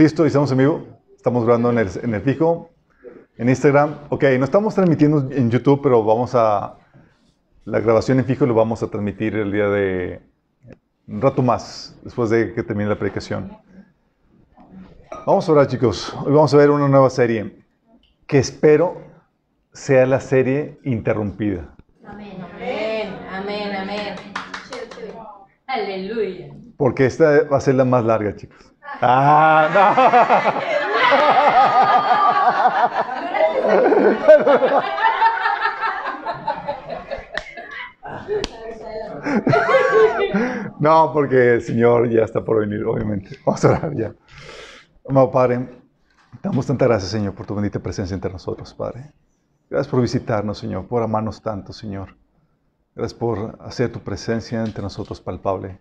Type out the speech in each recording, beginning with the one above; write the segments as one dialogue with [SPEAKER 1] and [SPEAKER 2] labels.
[SPEAKER 1] Listo, estamos en vivo. Estamos grabando en el, en el fijo, en Instagram. Ok, no estamos transmitiendo en YouTube, pero vamos a... La grabación en fijo lo vamos a transmitir el día de... Un rato más, después de que termine la predicación. Vamos a orar, chicos. Hoy vamos a ver una nueva serie que espero sea la serie interrumpida.
[SPEAKER 2] Amén, amén, amén, amén. Aleluya.
[SPEAKER 1] Porque esta va a ser la más larga, chicos. Ah, no. No, porque el Señor ya está por venir, obviamente. Vamos a orar ya. Amado Padre, damos tanta gracias, Señor, por tu bendita presencia entre nosotros, Padre. Gracias por visitarnos, Señor, por amarnos tanto, Señor. Gracias por hacer tu presencia entre nosotros palpable.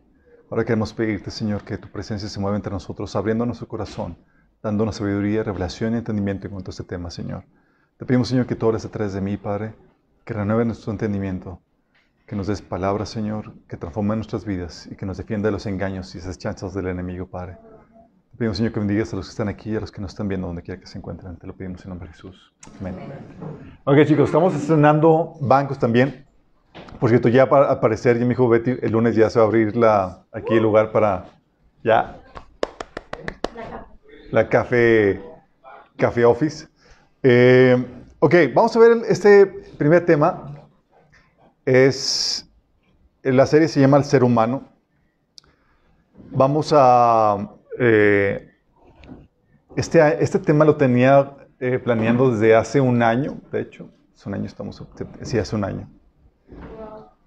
[SPEAKER 1] Ahora queremos pedirte, Señor, que tu presencia se mueva entre nosotros, abriendo nuestro corazón, dándonos sabiduría, revelación y entendimiento en cuanto a este tema, Señor. Te pedimos, Señor, que tú hables a través de mí, Padre, que renueve nuestro entendimiento, que nos des palabras, Señor, que transforme nuestras vidas y que nos defienda de los engaños y esas chanzas del enemigo, Padre. Te pedimos, Señor, que bendigas a los que están aquí y a los que no están viendo donde quiera que se encuentren. Te lo pedimos en nombre de Jesús. Amén. Ok, chicos, estamos estrenando bancos también. Por cierto, ya para aparecer, ya me dijo Betty, el lunes ya se va a abrir la, aquí el lugar para ya la café, café office. Eh, ok, vamos a ver este primer tema. Es, la serie se llama El ser humano. Vamos a... Eh, este, este tema lo tenía eh, planeando desde hace un año, de hecho. Hace un año estamos... Sí, hace un año.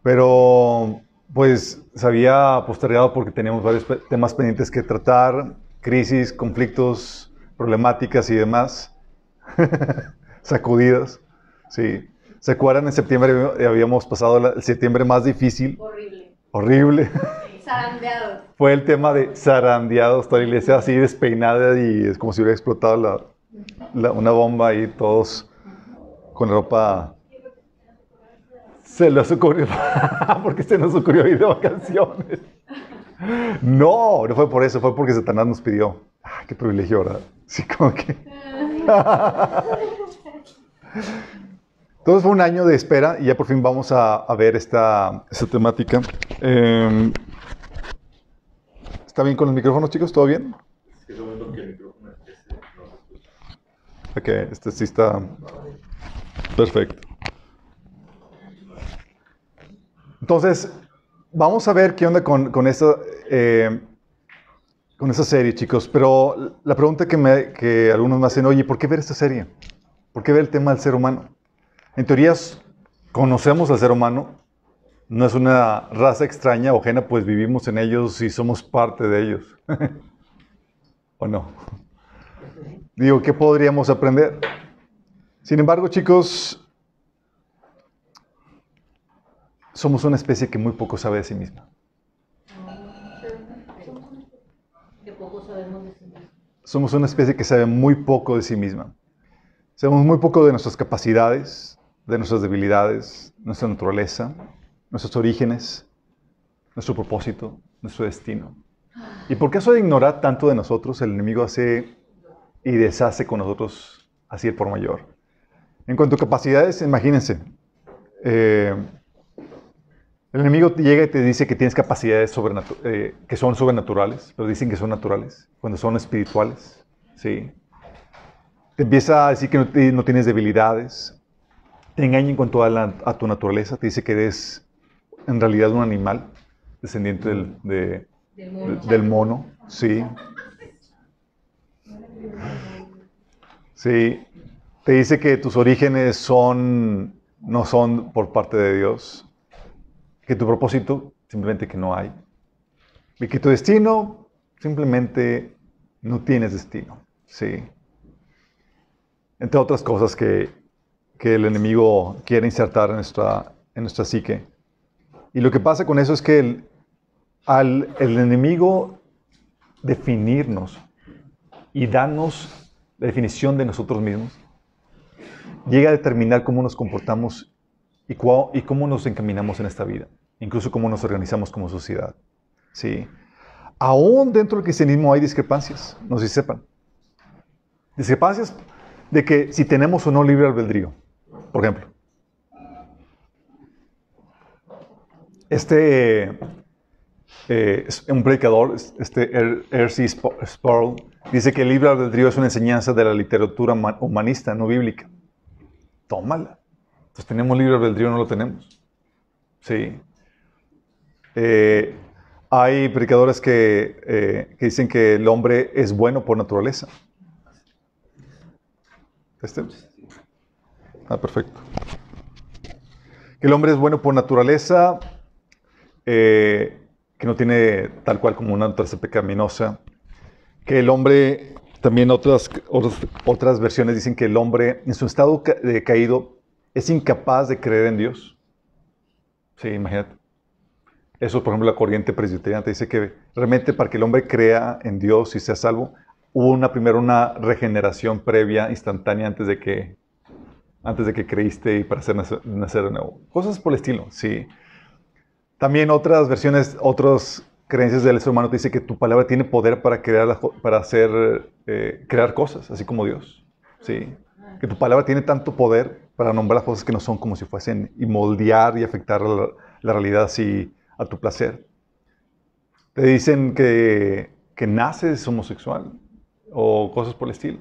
[SPEAKER 1] Pero pues se había postergado porque teníamos varios temas pendientes que tratar, crisis, conflictos, problemáticas y demás, sacudidas. Sí. ¿Se acuerdan? En septiembre habíamos pasado el septiembre más difícil.
[SPEAKER 2] Horrible.
[SPEAKER 1] Horrible.
[SPEAKER 2] Zarandeados.
[SPEAKER 1] Fue el tema de zarandeados, toda la iglesia así despeinada y es como si hubiera explotado la, la, una bomba y todos con ropa se les ocurrió, porque se nos ocurrió ir de vacaciones. No, no fue por eso, fue porque Satanás nos pidió. Ah, qué privilegio, ¿verdad? Sí, como que. Entonces fue un año de espera y ya por fin vamos a, a ver esta, esta temática. Eh, ¿Está bien con los micrófonos, chicos? ¿Todo bien? Ok, este sí está perfecto. Entonces, vamos a ver qué onda con, con esta, eh, con esta serie, chicos. Pero la pregunta que, me, que algunos me hacen, oye, ¿por qué ver esta serie? ¿Por qué ver el tema del ser humano? En teoría, conocemos al ser humano. No es una raza extraña o ajena, pues vivimos en ellos y somos parte de ellos. ¿O no? Digo, ¿qué podríamos aprender? Sin embargo, chicos, somos una especie que muy poco sabe de sí misma. Somos una especie que sabe muy poco de sí misma. Sabemos muy poco de nuestras capacidades, de nuestras debilidades, nuestra naturaleza, nuestros orígenes, nuestro propósito, nuestro destino. ¿Y por qué eso de ignorar tanto de nosotros, el enemigo hace y deshace con nosotros así el por mayor? En cuanto a capacidades, imagínense, eh, el enemigo llega y te dice que tienes capacidades eh, que son sobrenaturales, pero dicen que son naturales, cuando son espirituales. ¿sí? Te empieza a decir que no, tienes debilidades, te engaña en cuanto a, tu naturaleza, te dice que eres en realidad un animal, descendiente del, del, mono. del mono. Sí. Sí. Te dice que tus orígenes son, no son por parte de Dios que tu propósito simplemente que no hay. Y que tu destino simplemente no tienes destino. Sí. Entre otras cosas que, que el enemigo quiere insertar en nuestra, en nuestra psique. Y lo que pasa con eso es que el, al el enemigo definirnos y darnos la definición de nosotros mismos, llega a determinar cómo nos comportamos y, y cómo nos encaminamos en esta vida, incluso cómo nos organizamos como sociedad. ¿sí? Aún dentro del cristianismo hay discrepancias, no sé si sepan. Discrepancias de que si tenemos o no libre albedrío. Por ejemplo, este eh, un predicador, este R.C. Sproul, dice que el libre albedrío es una enseñanza de la literatura humanista, no bíblica. Tómala. Entonces, ¿tenemos libre albedrío o no lo tenemos? Sí. Eh, hay predicadores que, eh, que, dicen que el hombre es bueno por naturaleza. ¿Este? Ah, perfecto. Que el hombre es bueno por naturaleza, eh, que no tiene tal cual como una naturaleza pecaminosa. Que el hombre, también otras, otras, otras versiones dicen que el hombre en su estado de caído es incapaz de creer en Dios. Sí, imagínate. Eso, por ejemplo, la corriente presbiteriana dice que realmente para que el hombre crea en Dios y sea salvo, hubo una, primero una regeneración previa, instantánea, antes de que, antes de que creíste y para hacer nacer, nacer de nuevo. Cosas por el estilo, sí. También otras versiones, otras creencias del ser humano te dice que tu palabra tiene poder para crear, para hacer, eh, crear cosas, así como Dios. Sí. Que tu palabra tiene tanto poder para nombrar las cosas que no son como si fuesen y moldear y afectar la, la realidad así a tu placer. Te dicen que, que naces homosexual o cosas por el estilo.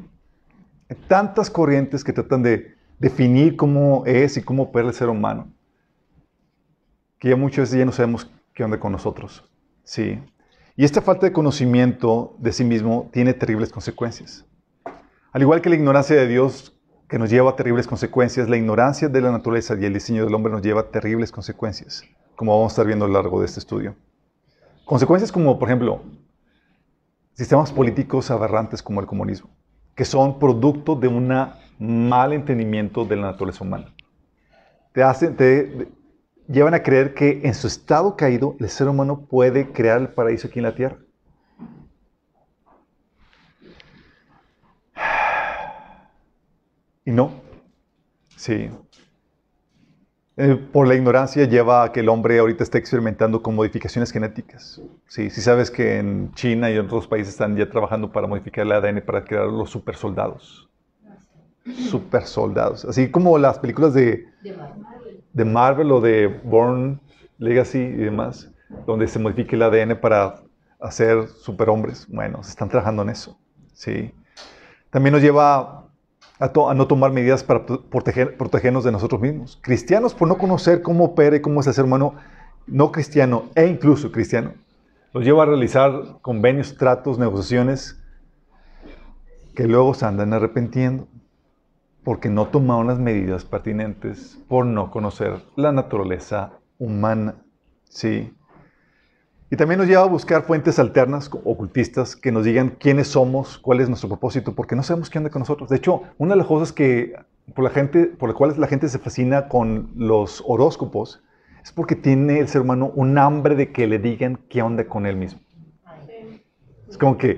[SPEAKER 1] Hay tantas corrientes que tratan de definir cómo es y cómo opera el ser humano, que ya muchas veces ya no sabemos qué onda con nosotros. Sí. Y esta falta de conocimiento de sí mismo tiene terribles consecuencias. Al igual que la ignorancia de Dios que nos lleva a terribles consecuencias, la ignorancia de la naturaleza y el diseño del hombre nos lleva a terribles consecuencias como vamos a estar viendo a lo largo de este estudio. Consecuencias como, por ejemplo, sistemas políticos aberrantes como el comunismo, que son producto de un mal entendimiento de la naturaleza humana. Te, hacen, te llevan a creer que en su estado caído el ser humano puede crear el paraíso aquí en la tierra. Y no. Sí. Eh, por la ignorancia lleva a que el hombre ahorita esté experimentando con modificaciones genéticas. Sí, sí sabes que en China y en otros países están ya trabajando para modificar el ADN para crear los super soldados. Super soldados. Así como las películas de, de Marvel o de Born Legacy y demás, donde se modifica el ADN para hacer superhombres. Bueno, se están trabajando en eso. Sí. También nos lleva a, no tomar medidas para proteger, protegernos de nosotros mismos. Cristianos por no conocer cómo opera y cómo es el ser humano no cristiano e incluso cristiano, los lleva a realizar convenios, tratos, negociaciones que luego se andan arrepintiendo porque no tomaron las medidas pertinentes por no conocer la naturaleza humana. Sí. Y también nos lleva a buscar fuentes alternas, ocultistas, que nos digan quiénes somos, cuál es nuestro propósito, porque no sabemos qué anda con nosotros. De hecho, una de las cosas que, por, la gente, por las cuales la gente se fascina con los horóscopos es porque tiene el ser humano un hambre de que le digan qué onda con él mismo. Es como que...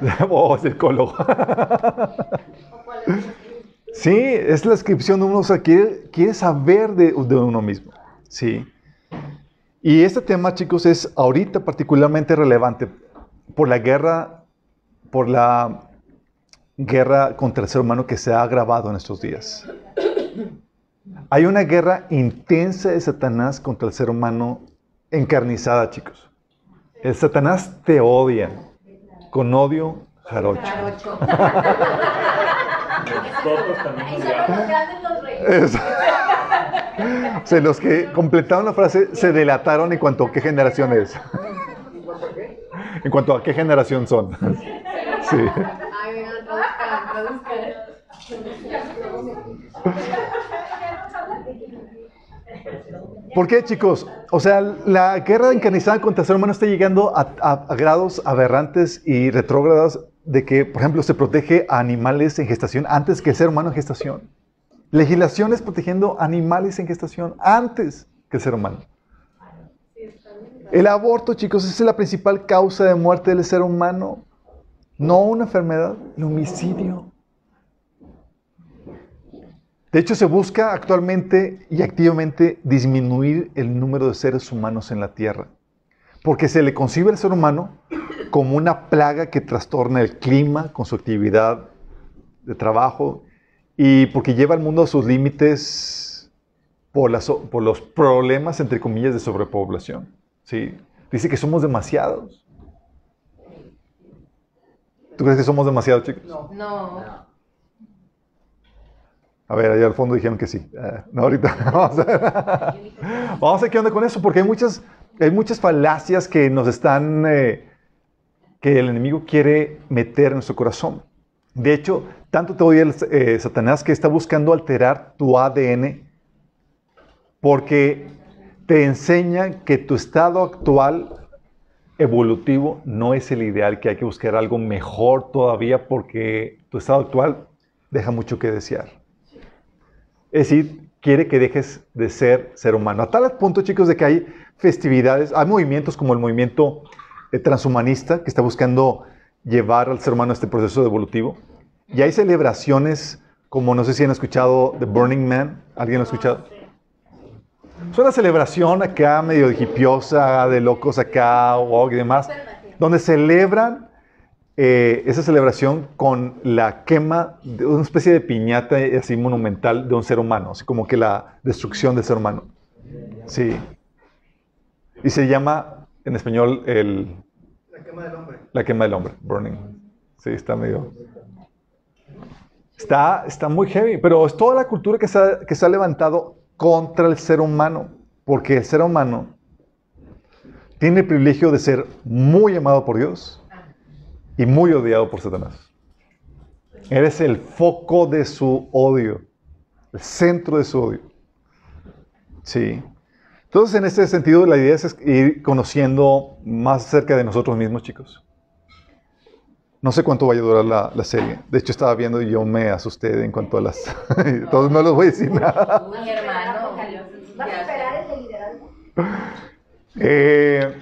[SPEAKER 1] oh, es el cólogo. sí, es la descripción de uno, o sea, quiere, quiere saber de, de uno mismo. Sí. Y este tema, chicos, es ahorita particularmente relevante por la guerra, por la guerra contra el ser humano que se ha agravado en estos días. Hay una guerra intensa de Satanás contra el ser humano encarnizada, chicos. El Satanás te odia con odio jarocho. O sea, los que completaron la frase se delataron en cuanto a qué generación es. ¿En cuanto a qué generación son? Sí. ¿Por qué, chicos? O sea, la guerra encarnizada contra el ser humano está llegando a, a, grados aberrantes y retrógradas de que, por ejemplo, se protege a animales en gestación antes que el ser humano en gestación. Legislaciones protegiendo animales en gestación antes que el ser humano. El aborto, chicos, es la principal causa de muerte del ser humano. No una enfermedad, el homicidio. De hecho, se busca actualmente y activamente disminuir el número de seres humanos en la Tierra. Porque se le concibe al ser humano como una plaga que trastorna el clima con su actividad de trabajo y porque lleva al mundo a sus límites por, las, por los problemas, entre comillas, de sobrepoblación. ¿sí? Dice que somos demasiados. ¿Tú crees que somos demasiados, chicos?
[SPEAKER 2] No.
[SPEAKER 1] A ver, allá al fondo dijeron que sí. Ah, no, ahorita vamos a ver. Vamos a ver qué onda con eso, porque hay muchas, hay muchas falacias que nos están, eh, que el enemigo quiere meter en nuestro corazón. De hecho, tanto te odia el, eh, Satanás que está buscando alterar tu ADN porque te enseña que tu estado actual evolutivo no es el ideal, que hay que buscar algo mejor todavía porque tu estado actual deja mucho que desear. Es decir, quiere que dejes de ser ser humano. A tal punto, chicos, de que hay festividades, hay movimientos como el movimiento eh, transhumanista que está buscando llevar al ser humano a este proceso evolutivo. Y hay celebraciones como, no sé si han escuchado The Burning Man. ¿Alguien lo ha escuchado? Es una celebración acá medio hipiosa, de locos acá, wow, y demás, donde celebran eh, esa celebración con la quema de una especie de piñata así monumental de un ser humano, así como que la destrucción del ser humano. Sí. Y se llama en español el...
[SPEAKER 3] La quema del hombre.
[SPEAKER 1] La quema del hombre, burning. Sí, está medio... Está, está muy heavy, pero es toda la cultura que se, ha, levantado contra el ser humano, porque el ser humano tiene el privilegio de ser muy amado por Dios y muy odiado por Satanás. Eres el foco de su odio, el centro de su odio. Sí. Entonces, en este sentido, la idea es ir conociendo más acerca de nosotros mismos, chicos. No sé cuánto vaya a durar la, la serie. De hecho, estaba viendo y yo me asusté en cuanto a las... Entonces, no les voy a decir nada.
[SPEAKER 2] Mi hermano.
[SPEAKER 4] ¿Vas a esperar ese liderazgo?
[SPEAKER 1] Eh,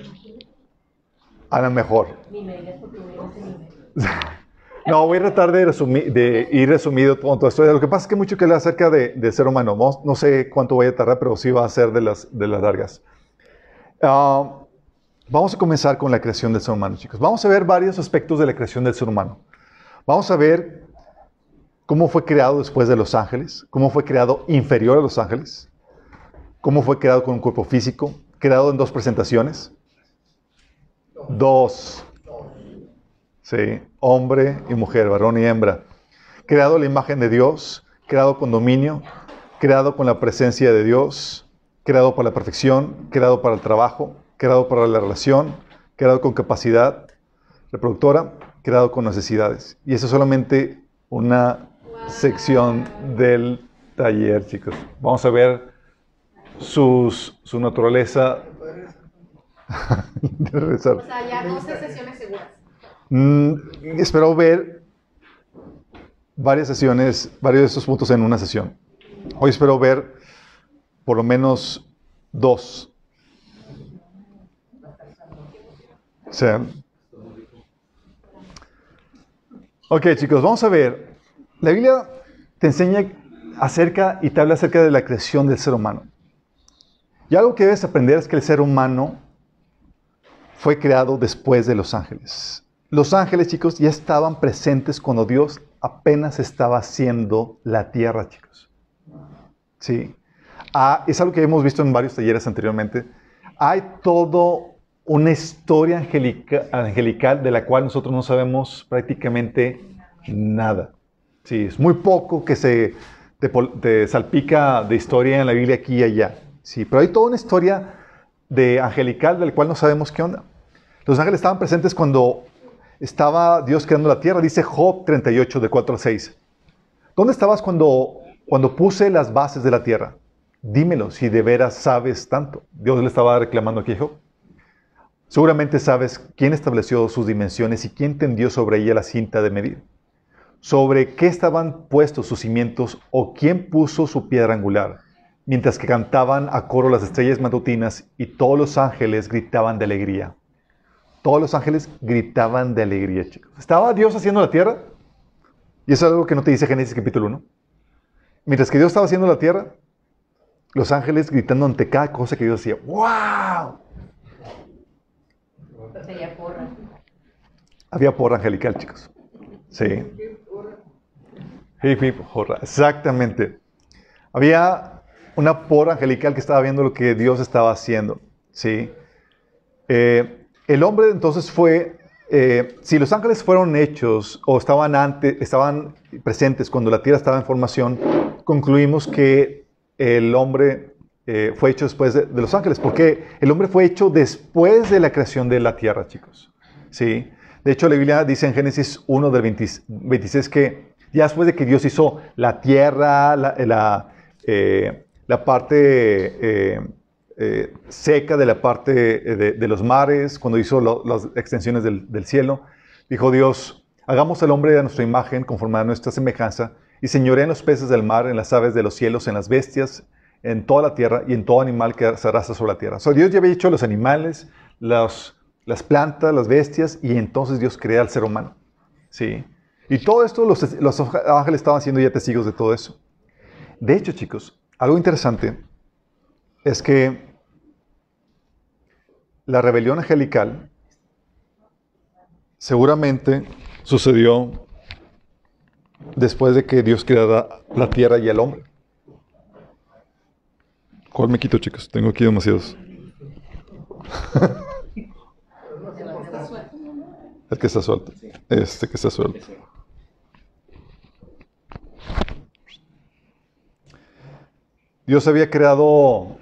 [SPEAKER 1] a lo mejor. No, voy a tratar de, resumir, de ir resumido todo esto. Lo que pasa es que mucho que hablar acerca de, del ser humano. No, no, sé cuánto voy a tardar, pero sí va a ser de las, de las largas. Uh, vamos a comenzar con la creación del ser humano, chicos. Vamos a ver varios aspectos de la creación del ser humano. Vamos a ver cómo fue creado después de los ángeles, cómo fue creado inferior a los ángeles, cómo fue creado con un cuerpo físico, creado en dos presentaciones. Dos. Sí, hombre y mujer, varón y hembra. Creado a la imagen de Dios, creado con dominio, creado con la presencia de Dios, creado para la perfección, creado para el trabajo, creado para la relación, creado con capacidad reproductora, creado con necesidades. Y eso es solamente una sección del taller, chicos. Vamos a ver sus, su naturaleza.
[SPEAKER 2] O sea, ya 12 sesiones seguras.
[SPEAKER 1] Mm, espero ver varias sesiones, varios de estos puntos en una sesión. Hoy espero ver por lo menos dos. Sea, ok, chicos, vamos a ver. La Biblia te enseña acerca y te habla acerca de la creación del ser humano. Y algo que debes aprender es que el ser humano fue creado después de los ángeles. Los ángeles, chicos, ya estaban presentes cuando Dios apenas estaba haciendo la tierra, chicos. Sí. Ah, es algo que hemos visto en varios talleres anteriormente. Hay todo una historia angelica, angelical de la cual nosotros no sabemos prácticamente nada. Sí, es muy poco que se te, salpica de historia en la Biblia aquí y allá. Sí, pero hay toda una historia de angelical del cual no sabemos qué onda. Los ángeles estaban presentes cuando estaba Dios creando la tierra, dice Job 38, de 4 al 6. ¿Dónde estabas cuando, cuando puse las bases de la tierra? Dímelo, si de veras sabes tanto. Dios le estaba reclamando aquí a Job. Seguramente sabes quién estableció sus dimensiones y quién tendió sobre ella la cinta de medir. Sobre qué estaban puestos sus cimientos o quién puso su piedra angular. Mientras que cantaban a coro las estrellas matutinas y todos los ángeles gritaban de alegría. Todos los ángeles gritaban de alegría, chicos. ¿Estaba Dios haciendo la tierra? Y eso es algo que no te dice Génesis capítulo 1. Mientras que Dios estaba haciendo la tierra, los ángeles gritando ante cada cosa que Dios hacía. ¡Wow!
[SPEAKER 2] Porra.
[SPEAKER 1] Había porra angelical, chicos. Sí. Hip, hurra. Exactamente. Había una porra angelical que estaba viendo lo que Dios estaba haciendo. Sí. Eh, el hombre entonces fue, eh, si los ángeles fueron hechos o estaban, antes, estaban presentes cuando la tierra estaba en formación, concluimos que el hombre eh, fue hecho después de, los ángeles, porque el hombre fue hecho después de la creación de la tierra, chicos. ¿Sí? De hecho, la Biblia dice en Génesis 1 del 20, 26 que ya después de que Dios hizo la tierra, la, la, eh, la parte eh, eh, seca de la parte de, los mares, cuando hizo las extensiones del, del, cielo, dijo Dios, hagamos al hombre a nuestra imagen, conforme a nuestra semejanza, y señoré en los peces del mar, en las aves de los cielos, en las bestias, en toda la tierra y en todo animal que se arrastra sobre la tierra. O sea, Dios ya había hecho los animales, las plantas, las bestias, y entonces Dios crea al ser humano. ¿Sí? Y todo esto los, los ángeles estaban siendo ya testigos de todo eso. De hecho, chicos, algo interesante es que la rebelión angelical seguramente sucedió después de que Dios creara la tierra y el hombre. ¿Cuál me quito, chicos? Tengo aquí demasiados. El que está suelto. Este que está suelto. Dios había creado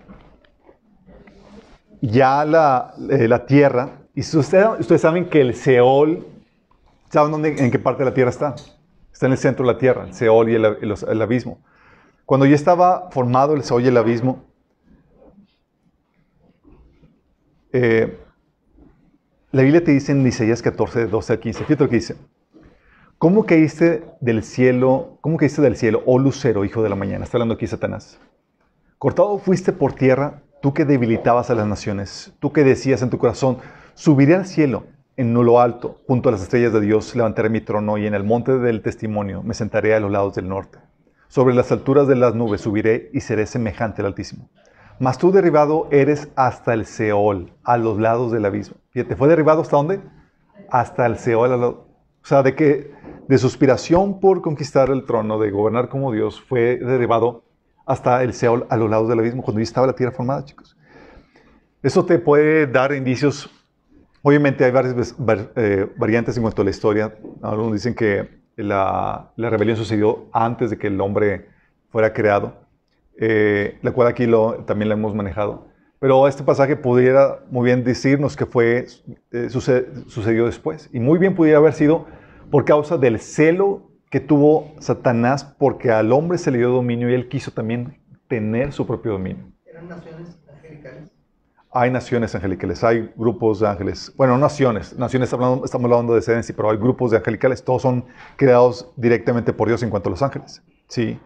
[SPEAKER 1] ya la, eh, la tierra. Y ustedes, ustedes, saben que el Seol, ¿saben dónde, en qué parte de la tierra está? Está en el centro de la tierra, el Seol y el, el, el abismo. Cuando ya estaba formado el Seol y el abismo, eh, la Biblia te dice en Isaías 14, 12 al 15, fíjate lo que dice. ¿Cómo caíste del cielo, cómo caíste del cielo, oh lucero, hijo de la mañana? Está hablando aquí Satanás. Cortado fuiste por tierra, tú que debilitabas a las naciones, tú que decías en tu corazón, subiré al cielo, en lo alto, junto a las estrellas de Dios, levantaré mi trono y en el monte del testimonio me sentaré a los lados del norte. Sobre las alturas de las nubes subiré y seré semejante al Altísimo. Mas tú derribado eres hasta el Seol, a los lados del abismo. Fíjate, ¿fue derribado hasta dónde? Hasta el Seol. O sea, de que de su aspiración por conquistar el trono, de gobernar como Dios, fue derribado hasta el Seol, a los lados del abismo, cuando ya estaba la tierra formada, chicos. Eso te puede dar indicios. Obviamente hay varias eh, variantes en cuanto a la historia. Algunos dicen que la rebelión sucedió antes de que el hombre fuera creado eh, la cual aquí lo, también la hemos manejado. Pero este pasaje pudiera muy bien decirnos que fue, eh, suced, sucedió después. Y muy bien pudiera haber sido por causa del celo que tuvo Satanás porque al hombre se le dio dominio y él quiso también tener su propio dominio.
[SPEAKER 3] ¿Eran naciones angelicales?
[SPEAKER 1] Hay naciones angelicales, hay grupos de ángeles. Bueno, naciones. Naciones hablando, estamos hablando de sedencia, pero hay grupos de angelicales. Todos son creados directamente por Dios en cuanto a los ángeles. Sí.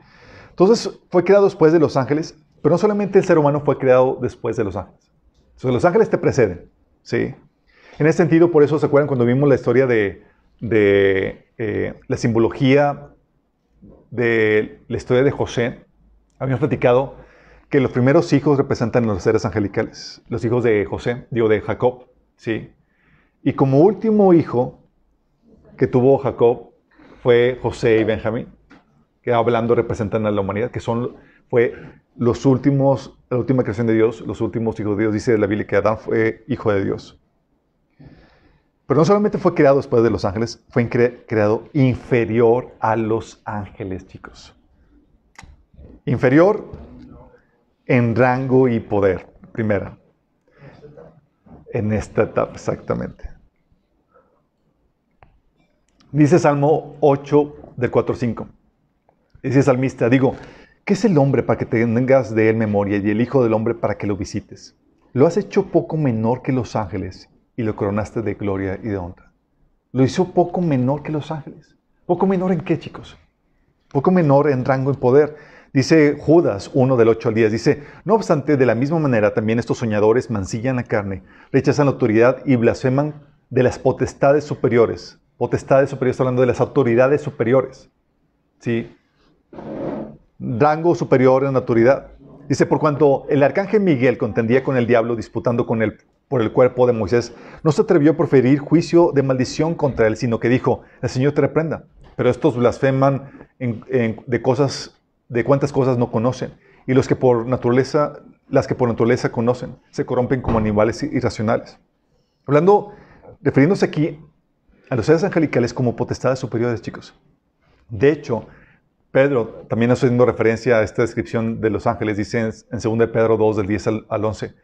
[SPEAKER 1] Entonces fue creado después de los ángeles, pero no solamente el ser humano fue creado después de los ángeles. Entonces, los ángeles te preceden, ¿sí? En ese sentido, por eso se acuerdan cuando vimos la historia de, eh, la simbología de la historia de José, habíamos platicado que los primeros hijos representan los seres angelicales, los hijos de José, digo de Jacob, ¿sí? Y como último hijo que tuvo Jacob fue José y Benjamín que hablando representan a la humanidad, que son, fue los últimos, la última creación de Dios, los últimos hijos de Dios. Dice la Biblia que Adán fue hijo de Dios. Pero no solamente fue creado después de los ángeles, fue creado inferior a los ángeles, chicos. Inferior en rango y poder, primera. En esta etapa, exactamente. Dice Salmo 8 del 4.5. Dice salmista, digo, ¿qué es el hombre para que tengas de él memoria y el Hijo del Hombre para que lo visites? Lo has hecho poco menor que los ángeles y lo coronaste de gloria y de honra. Lo hizo poco menor que los ángeles. ¿Poco menor en qué, chicos? Poco menor en rango y poder. Dice Judas 1 del 8 al 10, dice, no obstante, de la misma manera también estos soñadores mancillan la carne, rechazan la autoridad y blasfeman de las potestades superiores. Potestades superiores, hablando de las autoridades superiores. ¿Sí? Rango superior en autoridad. Dice, por cuanto el arcángel Miguel contendía con el diablo disputando con él por el cuerpo de Moisés, no se atrevió a proferir juicio de maldición contra él, sino que dijo, el Señor te reprenda. Pero estos blasfeman en- de cosas, de cuántas cosas no conocen. Y los que por naturaleza, las que por naturaleza conocen, se corrompen como animales irracionales. Hablando, refiriéndose aquí a los seres angelicales como potestades superiores, chicos. De hecho, Pedro, también haciendo referencia a esta descripción de los ángeles, dice en, en 2 de Pedro 2, del 10 al, al 11,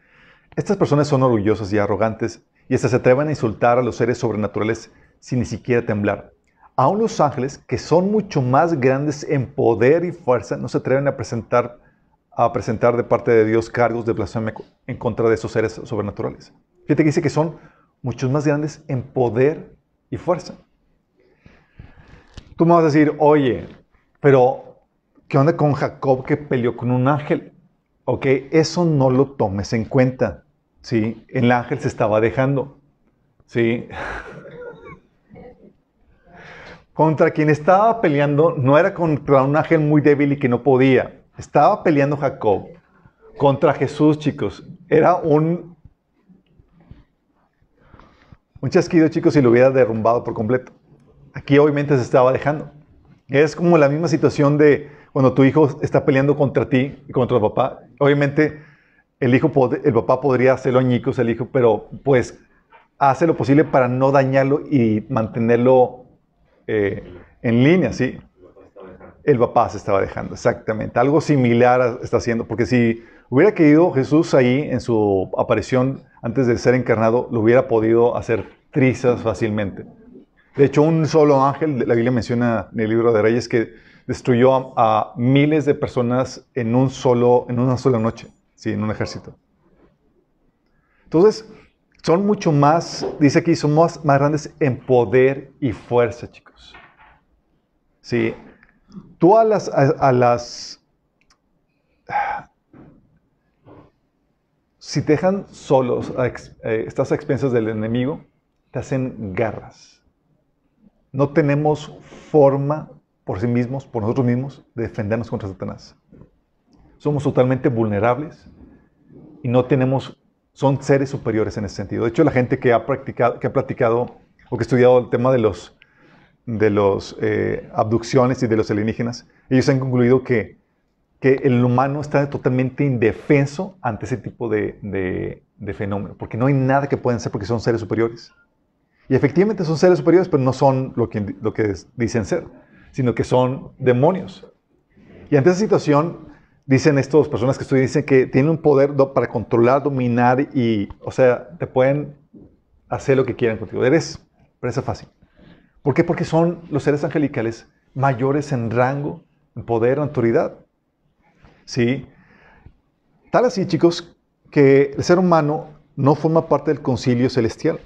[SPEAKER 1] estas personas son orgullosas y arrogantes y hasta se atreven a insultar a los seres sobrenaturales sin ni siquiera temblar. Aún los ángeles, que son mucho más grandes en poder y fuerza, no se atreven a presentar, a presentar de parte de Dios cargos de blasfemia en contra de esos seres sobrenaturales. Fíjate que dice que son muchos más grandes en poder y fuerza. Tú me vas a decir, oye, pero ¿qué onda con Jacob que peleó con un ángel? Ok, eso no lo tomes en cuenta. ¿sí? El ángel se estaba dejando. ¿sí? Contra quien estaba peleando no era contra un ángel muy débil y que no podía. Estaba peleando Jacob contra Jesús, chicos. Era un, un chasquido, chicos, y lo hubiera derrumbado por completo. Aquí obviamente se estaba dejando. Es como la misma situación de cuando tu hijo está peleando contra ti y contra el papá. Obviamente el, hijo el papá podría hacerlo añicos, el hijo, pero pues hace lo posible para no dañarlo y mantenerlo eh, en línea, ¿sí? El papá se estaba dejando, exactamente. Algo similar está haciendo, porque si hubiera querido Jesús ahí en su aparición antes de ser encarnado, lo hubiera podido hacer trizas fácilmente. De hecho, un solo ángel, la Biblia menciona en el libro de Reyes que destruyó a, miles de personas en, un solo, en una sola noche, sí, en un ejército. Entonces, son mucho más, dice aquí, son más, más grandes en poder y fuerza, chicos. Sí. Tú a las, a, las, si te dejan solos, a eh, estás a expensas del enemigo, te hacen garras. No tenemos forma por sí mismos, por nosotros mismos, de defendernos contra Satanás. Somos totalmente vulnerables y no tenemos, son seres superiores en ese sentido. De hecho, la gente que ha practicado, que ha platicado o que ha estudiado el tema de los, de los eh, abducciones y de los alienígenas, ellos han concluido que, que el humano está totalmente indefenso ante ese tipo de, de, de fenómeno, porque no hay nada que puedan hacer porque son seres superiores. Y efectivamente son seres superiores, pero no son lo que, dicen ser, sino que son demonios. Y ante esa situación, dicen estas personas que estudian, dicen que tienen un poder para controlar, dominar y, o sea, te pueden hacer lo que quieran contigo. Eres presa fácil. ¿Por qué? Porque son los seres angelicales mayores en rango, en poder, en autoridad. ¿Sí? Tal así, chicos, que el ser humano no forma parte del concilio celestial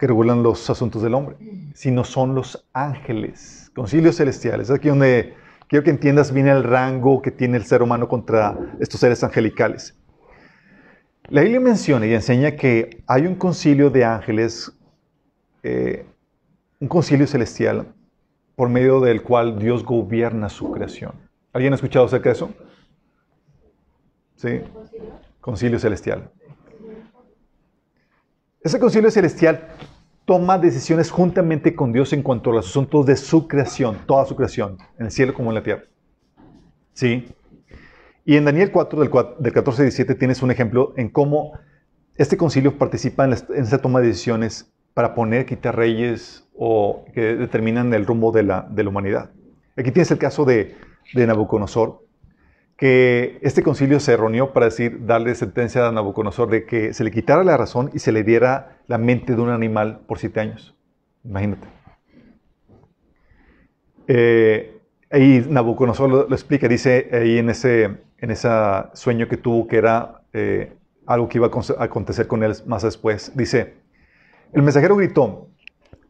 [SPEAKER 1] que regulan los asuntos del hombre, sino son los ángeles, concilios celestiales. Es aquí donde quiero que entiendas bien el rango que tiene el ser humano contra estos seres angelicales. La Biblia menciona y enseña que hay un concilio de ángeles, eh, un concilio celestial, por medio del cual Dios gobierna su creación. ¿Alguien ha escuchado acerca de eso? Sí. Concilio celestial. Ese concilio celestial toma decisiones juntamente con Dios en cuanto a los asuntos de su creación, toda su creación, en el cielo como en la tierra. ¿Sí? Y en Daniel 4, del, 4, del 14 al 17, tienes un ejemplo en cómo este concilio participa en, esa toma de decisiones para poner, quitar reyes o que determinan el rumbo de la, de la humanidad. Aquí tienes el caso de Nabucodonosor, que este concilio se reunió para decir, darle sentencia a Nabucodonosor de que se le quitara la razón y se le diera la mente de un animal por siete años. Imagínate. Eh, ahí Nabucodonosor lo, lo, explica, dice ahí en ese, en ese sueño que tuvo que era eh, algo que iba a acontecer con él más después. Dice, el mensajero gritó,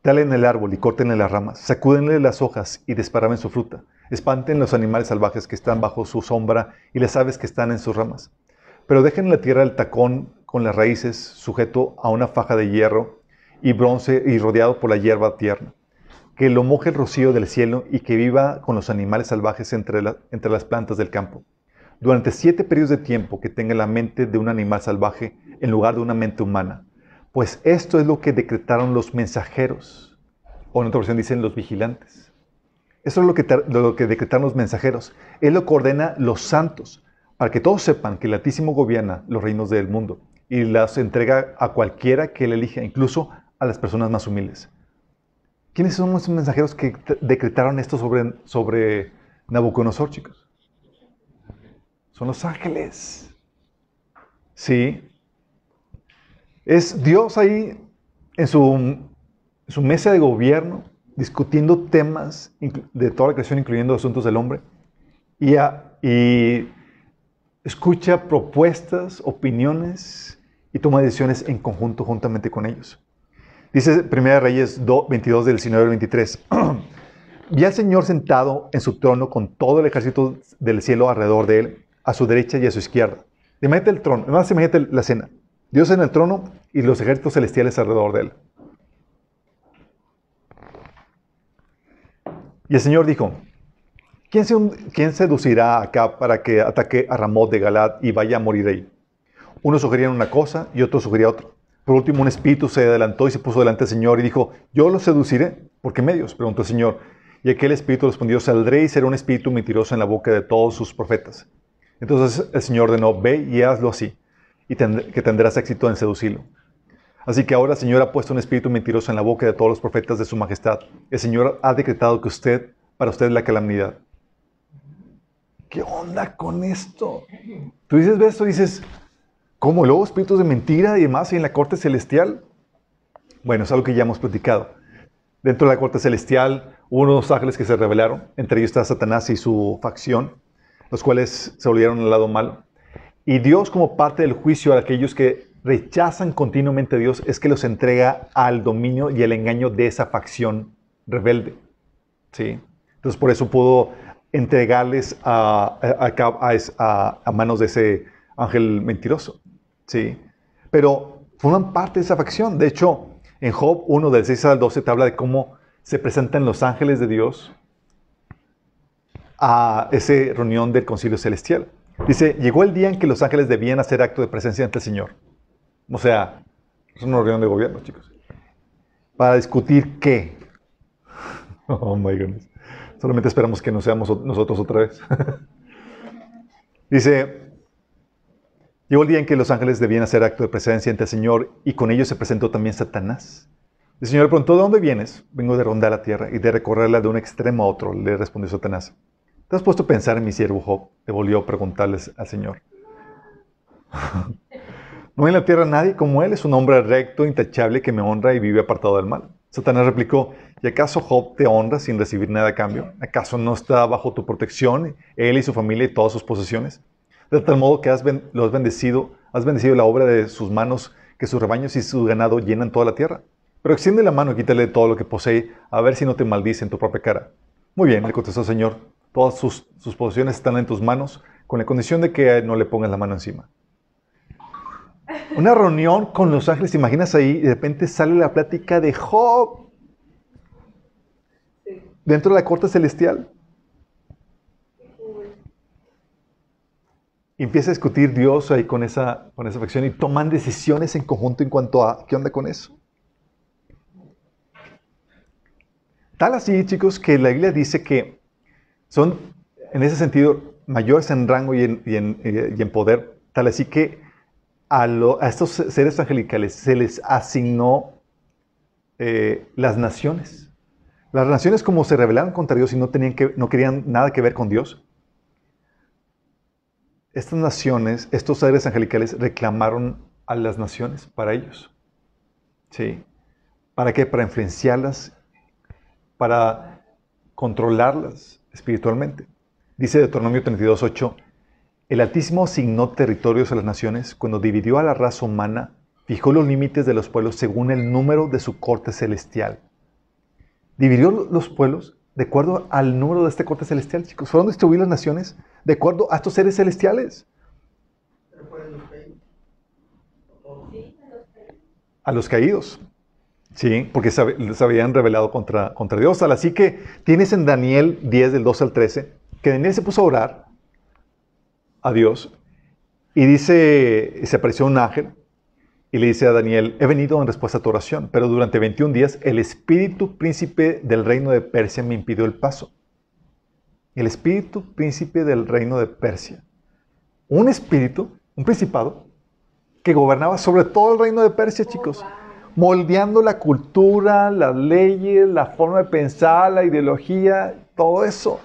[SPEAKER 1] talen el árbol y córtenle las ramas, sacúdenle las hojas y disparaben su fruta. Espanten los animales salvajes que están bajo su sombra y las aves que están en sus ramas. Pero dejen en la tierra el tacón con las raíces sujeto a una faja de hierro y bronce y rodeado por la hierba tierna. Que lo moje el rocío del cielo y que viva con los animales salvajes entre, la, entre las plantas del campo. durante siete periodos de tiempo que tenga la mente de un animal salvaje en lugar de una mente humana. Pues esto es lo que decretaron los mensajeros. O en otra versión dicen los vigilantes. Eso es lo que, lo que decretaron los mensajeros. Él lo que ordena los santos, para que todos sepan que el Altísimo gobierna los reinos del mundo y las entrega a cualquiera que él elija, incluso a las personas más humildes. ¿Quiénes son los mensajeros que decretaron esto sobre, sobre Nabucodonosor, chicos? Son los ángeles. Sí. Es Dios ahí en su, su mesa de gobierno, discutiendo temas de toda la creación, incluyendo asuntos del hombre, y, escucha propuestas, opiniones y toma decisiones en conjunto juntamente con ellos. Dice 1 Reyes 22 del 19 al 23. Vi al Señor sentado en su trono con todo el ejército del cielo alrededor de él, a su derecha y a su izquierda. Imagínate el trono, además imagínate la escena. Dios en el trono y los ejércitos celestiales alrededor de él. Y el Señor dijo, ¿quién, ¿quién seducirá acá para que ataque a Ramot de Galad y vaya a morir ahí? Uno sugería una cosa y otro sugería otra. Por último, un espíritu se adelantó y se puso delante del Señor y dijo, yo lo seduciré. ¿Por qué medios? Preguntó el Señor. Y aquel espíritu respondió, saldré y seré un espíritu mentiroso en la boca de todos sus profetas. Entonces el Señor ordenó, ve y hazlo así, y que tendrás éxito en seducirlo. Así que ahora el Señor ha puesto un espíritu mentiroso en la boca de todos los profetas de su majestad. El Señor ha decretado que usted, para usted la calamidad. ¿Qué onda con esto? Tú dices, ves esto, dices, ¿Cómo luego espíritus de mentira y demás y en la corte celestial? Bueno, es algo que ya hemos platicado. Dentro de la corte celestial hubo unos ángeles que se rebelaron. Entre ellos está Satanás y su facción, los cuales se volvieron al lado malo. Y Dios, como parte del juicio a aquellos que rechazan continuamente a Dios, es que los entrega al dominio y al engaño de esa facción rebelde. ¿Sí? Entonces, por eso pudo entregarles a, a, a manos de ese ángel mentiroso. ¿sí? Pero forman parte de esa facción. De hecho, en Job 1, del 6 al 12, te habla de cómo se presentan los ángeles de Dios a esa reunión del concilio celestial. Dice, llegó el día en que los ángeles debían hacer acto de presencia ante el Señor. O sea, es una reunión de gobierno, chicos. Para discutir qué. Oh my goodness. Solamente esperamos que no seamos nosotros otra vez. Dice, Llegó el día en que los ángeles debían hacer acto de presencia ante el Señor y con ellos se presentó también Satanás. El Señor le preguntó, ¿de dónde vienes? Vengo de rondar la tierra y de recorrerla de un extremo a otro, le respondió Satanás. ¿Te has puesto a pensar en mi siervo Job? Le volvió a preguntarles al Señor. no hay en la tierra nadie como él, es un hombre recto, intachable, que me honra y vive apartado del mal. Satanás replicó, ¿y acaso Job te honra sin recibir nada a cambio? ¿Acaso no está bajo tu protección, él y su familia y todas sus posesiones? de tal modo que has lo has bendecido, has bendecido la obra de sus manos, que sus rebaños y su ganado llenan toda la tierra. Pero extiende la mano y quítale todo lo que posee, a ver si no te maldice en tu propia cara. Muy bien, le contestó el Señor, todas sus, sus posesiones están en tus manos, con la condición de que no le pongas la mano encima. Una reunión con los ángeles, ¿te imaginas ahí? Y de repente sale la plática de Job. Dentro de la corte celestial. Y empieza a discutir Dios ahí con esa, con esa facción y toman decisiones en conjunto en cuanto a qué onda con eso. Tal así, chicos, que la Biblia dice que son, en ese sentido, mayores en rango y en, y en, poder, tal así que a, estos seres angelicales se les asignó eh, las naciones. Las naciones como se rebelaron contra Dios y no, tenían no querían nada que ver con Dios, estas naciones, estos seres angelicales reclamaron a las naciones para ellos. ¿Sí? ¿Para qué? Para influenciarlas, para controlarlas espiritualmente. Dice Deuteronomio 32.8, el Altísimo asignó territorios a las naciones cuando dividió a la raza humana, fijó los límites de los pueblos según el número de su corte celestial. Dividió los pueblos de acuerdo al número de este corte celestial, chicos. Fueron distribuidas las naciones de acuerdo a estos seres celestiales. A los caídos. Sí, porque se, habían revelado contra, contra Dios. Así que tienes en Daniel 10, del 12 al 13, que Daniel se puso a orar a Dios y dice, se apareció un ángel y le dice a Daniel, he venido en respuesta a tu oración, pero durante 21 días el espíritu príncipe del reino de Persia me impidió el paso. El espíritu príncipe del reino de Persia. Un espíritu, un principado, que gobernaba sobre todo el reino de Persia, chicos, moldeando la cultura, las leyes, la forma de pensar, la ideología, todo eso.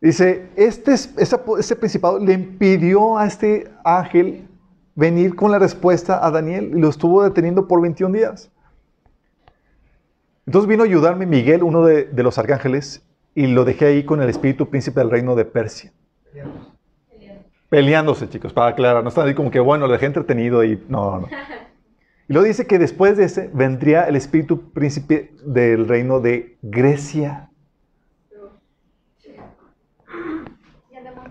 [SPEAKER 1] Dice, este, ese principado le impidió a este ángel venir con la respuesta a Daniel y lo estuvo deteniendo por 21 días. Entonces vino a ayudarme Miguel, uno de, los arcángeles, y lo dejé ahí con el espíritu príncipe del reino de Persia. Peleándose, chicos, para aclarar. No está ahí como que, bueno, lo dejé entretenido y no, no. Y luego dice que después de ese vendría el espíritu príncipe del reino de Grecia.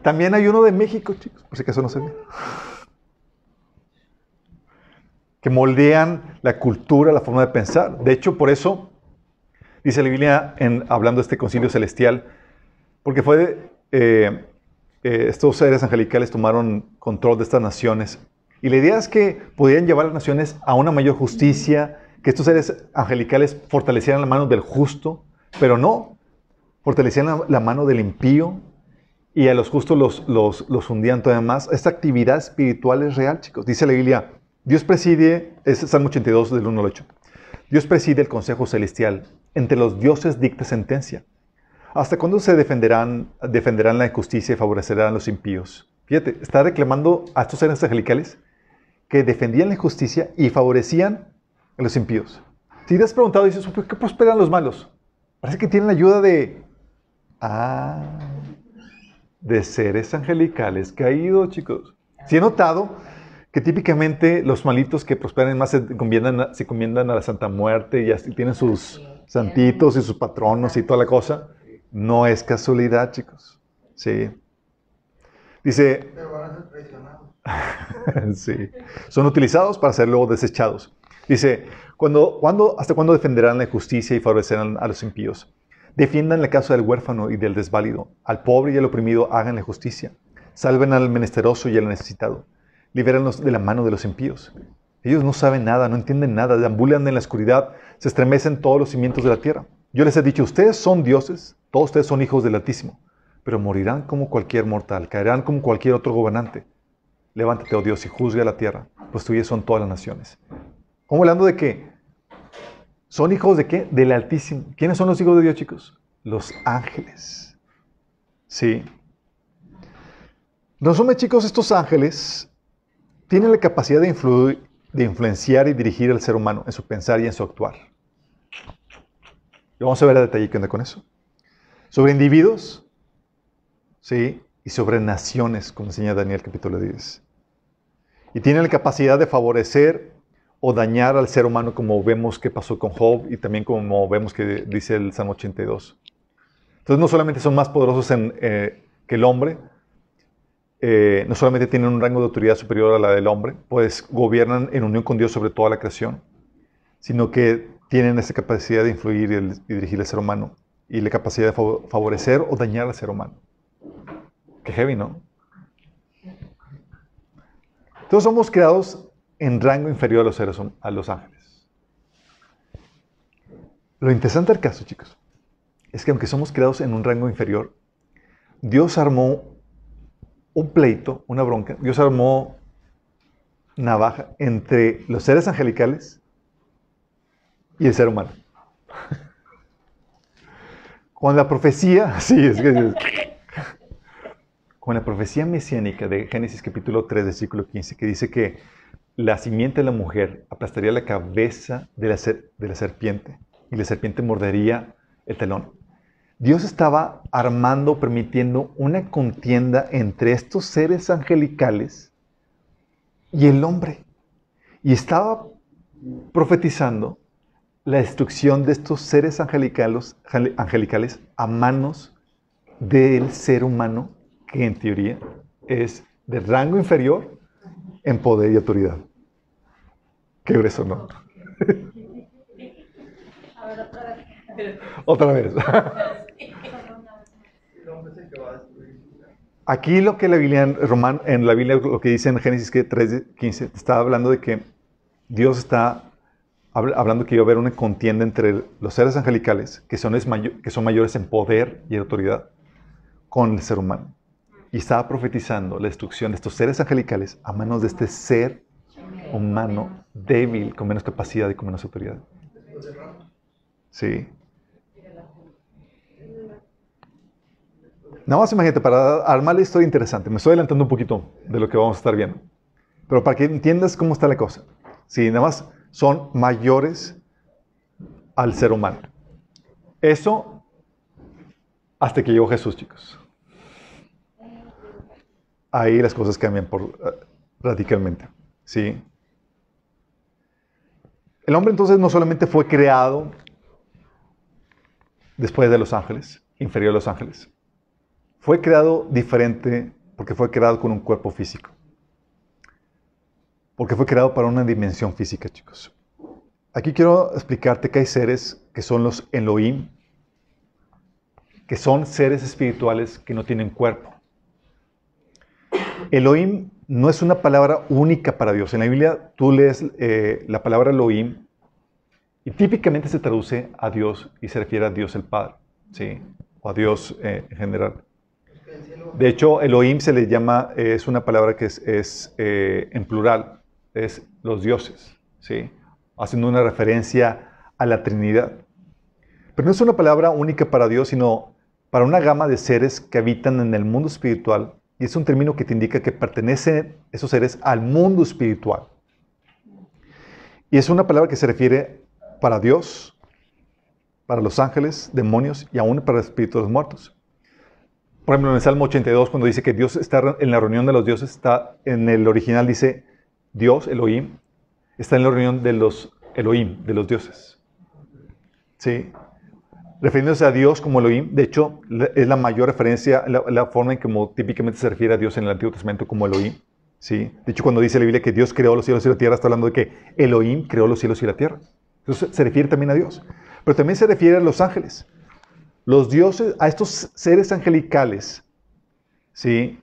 [SPEAKER 1] También hay uno de México, chicos, por si acaso no se ve. Que moldean la cultura, la forma de pensar. De hecho, por eso dice la Biblia, en, hablando de este concilio celestial, porque fue eh, eh, estos seres angelicales tomaron control de estas naciones. Y la idea es que podían llevar a las naciones a una mayor justicia, que estos seres angelicales fortalecieran la mano del justo, pero no, fortalecían la, mano del impío y a los justos los, los, los hundían todavía más. Esta actividad espiritual es real, chicos. Dice la Biblia, Dios preside, es Salmo 82 del 1 al 8. Dios preside el consejo celestial, entre los dioses dicta sentencia. ¿Hasta cuándo se defenderán, defenderán la injusticia y favorecerán a los impíos? Fíjate, está reclamando a estos seres angelicales que defendían la injusticia y favorecían a los impíos. Si te has preguntado, dices, ¿por qué prosperan los malos? Parece que tienen la ayuda de... Ah, de seres angelicales caídos, chicos. Si he notado que típicamente los malitos que prosperan más se encomiendan, se a la Santa Muerte y, así, tienen sus santitos y sus patronos y toda la cosa. No es casualidad, chicos. Sí. Dice. sí. Son utilizados para ser luego desechados. Dice, cuando, cuando, ¿hasta cuándo defenderán la justicia y favorecerán a los impíos? Defiendan la causa del huérfano y del desválido. Al pobre y al oprimido hagan la justicia. Salven al menesteroso y al necesitado. Libéranlos de la mano de los impíos. Ellos no saben nada, no entienden nada, deambulan en la oscuridad, se estremecen todos los cimientos de la tierra. Yo les he dicho, ustedes son dioses, todos ustedes son hijos del Altísimo, pero morirán como cualquier mortal, caerán como cualquier otro gobernante. Levántate, oh Dios, y juzga la tierra, pues tuyas son todas las naciones. ¿Cómo hablando de qué? ¿Son hijos de qué? Del Altísimo. ¿Quiénes son los hijos de Dios, chicos? Los ángeles. Sí. No son, chicos, estos ángeles tienen la capacidad de, influir, de influenciar y dirigir al ser humano en su pensar y en su actuar. Y vamos a ver a detalle qué onda con eso sobre individuos, ¿sí? Y sobre naciones, como enseña Daniel capítulo 10. Y tiene la capacidad de favorecer o dañar al ser humano como vemos que pasó con Job y también como vemos que dice el Salmo 82. Entonces no solamente son más poderosos eh, que el hombre, eh, no solamente tienen un rango de autoridad superior a la del hombre, pues gobiernan en unión con Dios sobre toda la creación, sino que tienen esa capacidad de influir y dirigir al ser humano y la capacidad de favorecer o dañar al ser humano. Qué heavy, ¿no? Todos somos creados en rango inferior a los seres, a los ángeles. Lo interesante del caso, chicos, es que aunque somos creados en un rango inferior, Dios armó un pleito, una bronca, Dios armó navaja entre los seres angelicales y el ser humano. Con la profecía, sí, es que... Con la profecía mesiánica de Génesis capítulo 3, versículo 15, que dice que la simiente de la mujer aplastaría la cabeza de la, serpiente y la serpiente mordería el telón. Dios estaba armando, permitiendo una contienda entre estos seres angelicales y el hombre. Y estaba profetizando la destrucción de estos seres angelicales a manos del ser humano, que en teoría es de rango inferior en poder y autoridad. Qué grueso, ¿no? otra vez. otra vez. aquí lo que la Biblia en, Román, en la Biblia lo que dice en Génesis que 3.15 está hablando de que Dios está habl- hablando que iba a haber una contienda entre los seres angelicales, que son, que son mayores en poder y autoridad, con el ser humano. Y estaba profetizando la destrucción de estos seres angelicales a manos de este ser humano débil, con menos capacidad y con menos autoridad. Sí. Nada más imagínate, para armar la historia interesante, me estoy adelantando un poquito de lo que vamos a estar viendo, pero para que entiendas cómo está la cosa. Sí, nada más son mayores al ser humano. Eso hasta que llegó Jesús, chicos. Ahí las cosas cambian por, eh, radicalmente. ¿sí? El hombre entonces no solamente fue creado después de los ángeles, inferior a los ángeles. Fue creado diferente porque fue creado con un cuerpo físico. Porque fue creado para una dimensión física, chicos. Aquí quiero explicarte que hay seres que son los Elohim, que son seres espirituales que no tienen cuerpo. Elohim no es una palabra única para Dios. En la Biblia tú lees eh, la palabra Elohim y típicamente se traduce a Dios y se refiere a Dios el Padre, ¿sí? O a Dios eh, en general. De hecho, Elohim se le llama, es una palabra que es, es, eh, en plural, es los dioses, ¿sí? Haciendo una referencia a la Trinidad. Pero no es una palabra única para Dios, sino para una gama de seres que habitan en el mundo espiritual. Y es un término que te indica que pertenecen esos seres al mundo espiritual. Y es una palabra que se refiere para Dios, para los ángeles, demonios y aún para los espíritus de los muertos. Por ejemplo, en el Salmo 82, cuando dice que Dios está en la reunión de los dioses, está en el original dice Dios, Elohim, está en la reunión de los Elohim, de los dioses. ¿Sí? Refiriéndose a Dios como Elohim, de hecho, es la mayor referencia, la, la forma en que como típicamente se refiere a Dios en el Antiguo Testamento como Elohim. ¿Sí? De hecho, cuando dice la Biblia que Dios creó los cielos y la tierra, está hablando de que Elohim creó los cielos y la tierra. Entonces se refiere también a Dios. Pero también se refiere a los ángeles. Los dioses, a estos seres angelicales, ¿sí?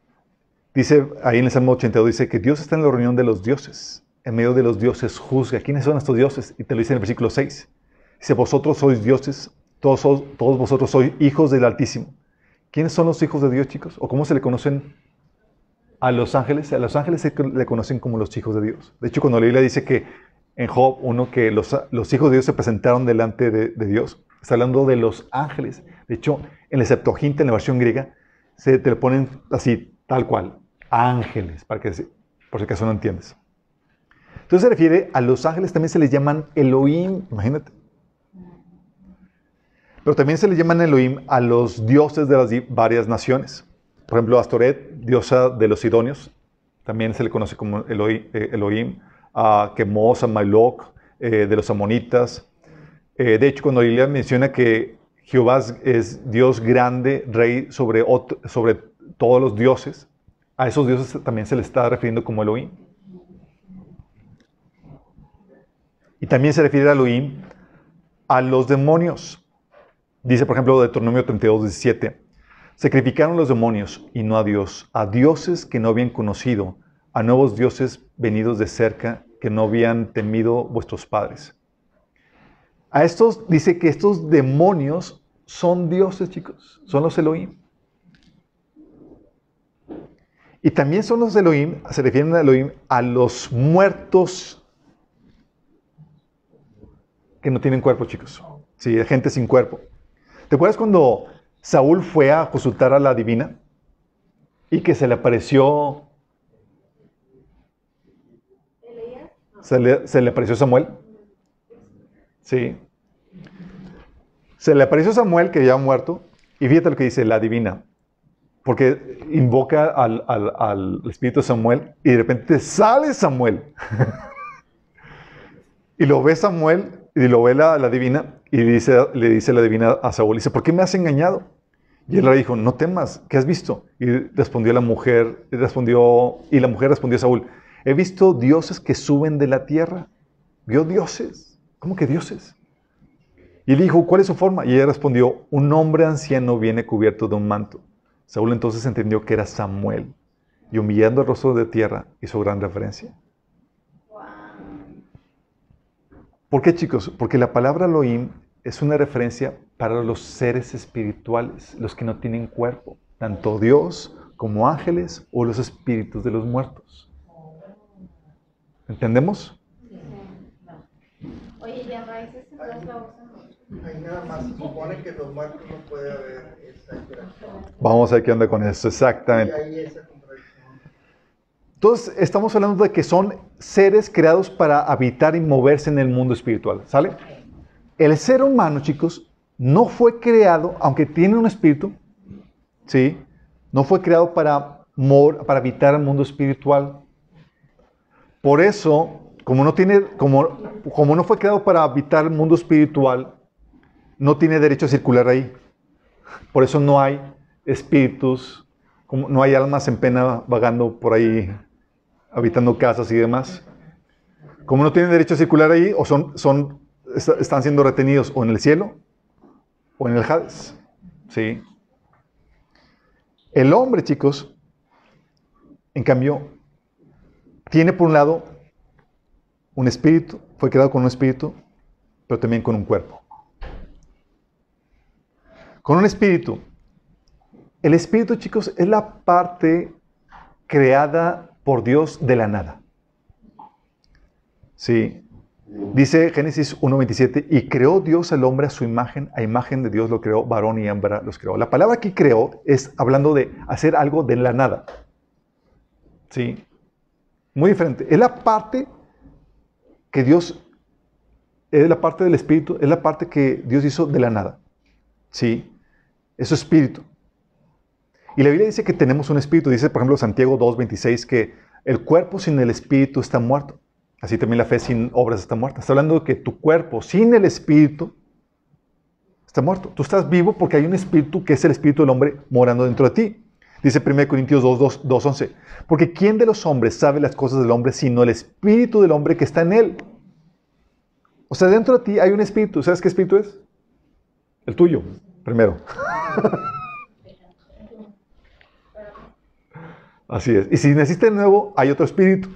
[SPEAKER 1] Dice ahí en el Salmo 82, dice que Dios está en la reunión de los dioses. En medio de los dioses juzga. ¿Quiénes son estos dioses? Y te lo dice en el versículo 6. Dice, vosotros sois dioses, todos, vosotros sois hijos del Altísimo. ¿Quiénes son los hijos de Dios, chicos? ¿O cómo se le conocen a los ángeles? A los ángeles se le conocen como los hijos de Dios. De hecho, cuando la Biblia dice que en Job, uno que los, los hijos de Dios se presentaron delante de, Dios, está hablando de los ángeles. De hecho, en el Septuaginta, en la versión griega, se te ponen así, tal cual, ángeles, para que, por si acaso no entiendes. Entonces se refiere a los ángeles, también se les llaman Elohim, imagínate. Pero también se les llaman Elohim a los dioses de las varias naciones. Por ejemplo, Astoret, diosa de los sidonios, también se le conoce como Elohim. eh, Elohim. A Quemos, a Maloc, eh, de los amonitas. Eh, de hecho, cuando la Biblia menciona que Jehová es- Dios grande, rey sobre, sobre todos los dioses, a esos dioses también se les está refiriendo como Elohim. Y también se refiere a Elohim a los demonios. Dice, por ejemplo, Deuteronomio 32, 17. Sacrificaron los demonios y no a Dios, a dioses que no habían conocido, a nuevos dioses venidos de cerca que no habían temido vuestros padres. A estos dice que estos demonios son dioses, chicos, son los Elohim. Y también son los Elohim, se refieren a Elohim a los muertos que no tienen cuerpo, chicos. Sí, gente sin cuerpo. ¿Te acuerdas cuando Saúl fue a consultar a la divina y que se le apareció se le, se le apareció Samuel? Sí. Se le apareció Samuel que ya ha muerto y fíjate lo que dice la divina. Porque invoca al, al- espíritu de Samuel y de repente sale Samuel. y lo ve Samuel y lo ve la, la divina y dice, le dice la divina a Saúl, dice, ¿por qué me has engañado? Y él le dijo, no temas, ¿qué has visto? Y respondió la mujer, respondió, y la mujer respondió a Saúl, he visto dioses que suben de la tierra. Vio dioses. ¿Cómo que dioses? Y él dijo, ¿cuál es su forma? Y ella respondió, un hombre anciano viene cubierto de un manto. Saúl entonces entendió que era Samuel y humillando el rostro de tierra hizo gran referencia. ¿Por qué, chicos? Porque la palabra Elohim es una referencia para los seres espirituales, los que no tienen cuerpo, tanto Dios como ángeles o los espíritus de los muertos. ¿Entendemos?
[SPEAKER 4] Oye, ya raíces.
[SPEAKER 3] Ahí nada más se supone que los muertos no puede haber esa interacción.
[SPEAKER 1] Vamos a ver qué onda con eso,
[SPEAKER 3] Y
[SPEAKER 1] exactamente. Entonces, estamos hablando de que son seres creados para habitar y moverse en el mundo espiritual, ¿sale? El ser humano, chicos, no fue creado, aunque tiene un espíritu, ¿sí? No fue creado para, mor- para habitar el mundo espiritual. Por eso, como no, tiene, como, como no fue creado para habitar el mundo espiritual, no tiene derecho a circular ahí. Por eso no hay espíritus, no hay almas en pena vagando por ahí, habitando casas y demás. Como no tienen derecho a circular ahí, o son, son, est- están siendo retenidos o en el cielo o en el Hades. ¿Sí? El hombre, chicos, en cambio, tiene por un lado un espíritu, fue creado con un espíritu, pero también con un cuerpo. Con un espíritu. El espíritu, chicos, es la parte creada por Dios de la nada. Sí. Dice Génesis 1.27, y creó Dios al hombre a su imagen, a imagen de Dios lo creó, varón y hembra los creó. La palabra aquí creó es hablando de hacer algo de la nada. Sí. Muy diferente. Es la parte que Dios, es la parte del espíritu, es la parte que Dios hizo de la nada. Sí. Es su espíritu. Y la Biblia dice que tenemos un espíritu. Dice, por ejemplo, Santiago 2.26 que el cuerpo sin el espíritu está muerto. Así también la fe sin obras está muerta. Está hablando de que tu cuerpo sin el espíritu está muerto. Tú estás vivo porque hay un espíritu que es el espíritu del hombre morando dentro de ti. Dice 1 Corintios 2, 2, 2.11. Porque ¿quién de los hombres sabe las cosas del hombre sino el espíritu del hombre que está en él? O sea, dentro de ti hay un espíritu. ¿Sabes qué espíritu es? El tuyo, primero. Así es. Y si naciste de nuevo, hay otro espíritu,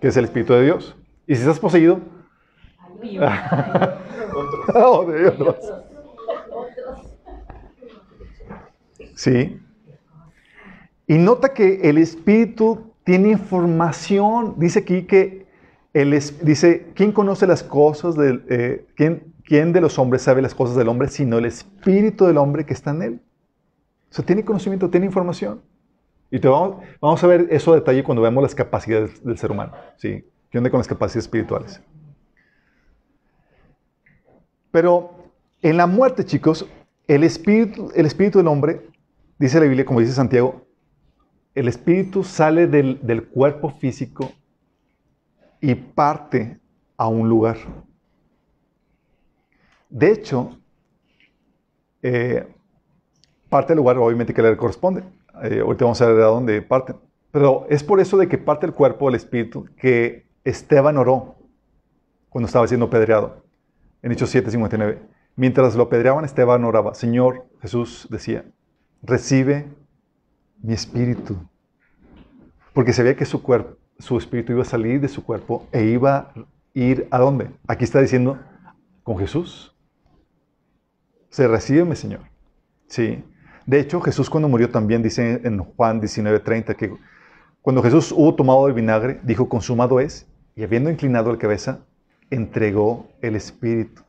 [SPEAKER 1] que es el espíritu de Dios. Y si estás poseído, oh, de otros. Sí. Y nota que el espíritu tiene información. Dice aquí que el es- dice, ¿quién conoce las cosas del, eh, ¿quién, quién de los hombres sabe las cosas del hombre sino el espíritu del hombre que está en él? O sea, tiene conocimiento, tiene información. Y te vamos, vamos a ver eso a detalle cuando veamos las capacidades del ser humano. ¿sí? ¿Qué onda con las capacidades espirituales? Pero en la muerte, chicos, el espíritu, el espíritu del hombre, dice la Biblia, como dice Santiago, el espíritu sale del, del cuerpo físico y parte a un lugar. De hecho, eh, parte del lugar obviamente que le corresponde. Eh, ahorita vamos a ver de dónde parte. Pero es por eso de que parte el cuerpo del espíritu que Esteban oró cuando estaba siendo apedreado. En Hechos 7:59. Mientras lo apedreaban, Esteban oraba, Señor Jesús decía, recibe mi espíritu. Porque sabía que su cuerpo, su espíritu iba a salir de su cuerpo e iba a ir a dónde. Aquí está diciendo, con Jesús. Se recibe mi Señor. Sí. De hecho, Jesús cuando murió también dice en Juan 19:30 que cuando Jesús hubo tomado el vinagre, dijo, consumado es, y habiendo inclinado la cabeza, entregó el espíritu.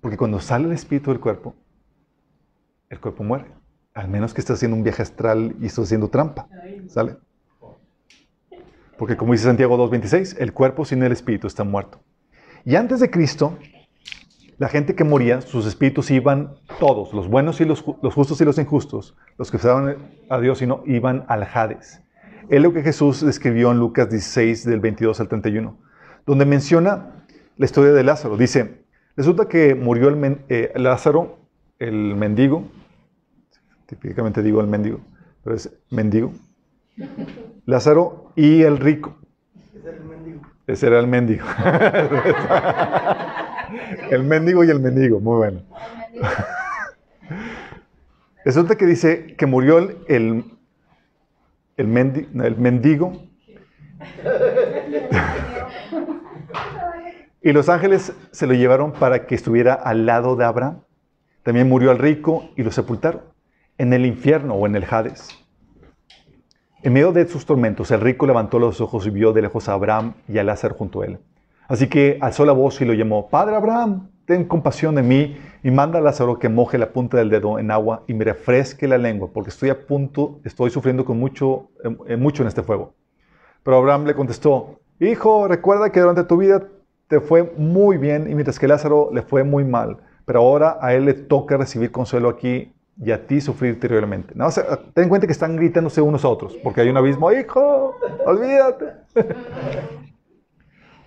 [SPEAKER 1] Porque cuando sale el espíritu del cuerpo, el cuerpo muere. Al menos que esté haciendo un viaje astral y esté haciendo trampa. ¿Sale? Porque como dice Santiago 2.26, el cuerpo sin el espíritu está muerto. Y antes de Cristo, la gente que moría, sus espíritus iban todos, los buenos y los, ju- los justos y los injustos, los que estaban a Dios y no, iban al Hades. Es lo que Jesús describió en Lucas 16, del 22 al 31, donde menciona la historia de Lázaro. Dice, resulta que murió el men- eh, Lázaro, el mendigo, típicamente digo el mendigo, pero es mendigo, Lázaro y el rico.
[SPEAKER 3] Es el mendigo.
[SPEAKER 1] Ese era el mendigo. el mendigo y el mendigo, muy bueno. Resulta que dice que murió el, el, el mendi- el mendigo y los ángeles se lo llevaron para que estuviera al lado de Abraham. También murió el rico y lo sepultaron en el infierno o en el Hades. En medio de sus tormentos, el rico levantó los ojos y vio de lejos a Abraham y a Lázaro junto a él. Así que alzó la voz y lo llamó, Padre Abraham, ten compasión de mí y manda a Lázaro que moje la punta del dedo en agua y me refresque la lengua, porque estoy a punto, estoy sufriendo con mucho, eh, mucho en este fuego. Pero Abraham le contestó, Hijo, recuerda que durante tu vida te fue muy bien y mientras que Lázaro le fue muy mal, pero ahora a él le toca recibir consuelo aquí y a ti sufrir terriblemente. No, o sea, ten en cuenta que están gritándose unos a otros, porque hay un abismo, hijo, olvídate.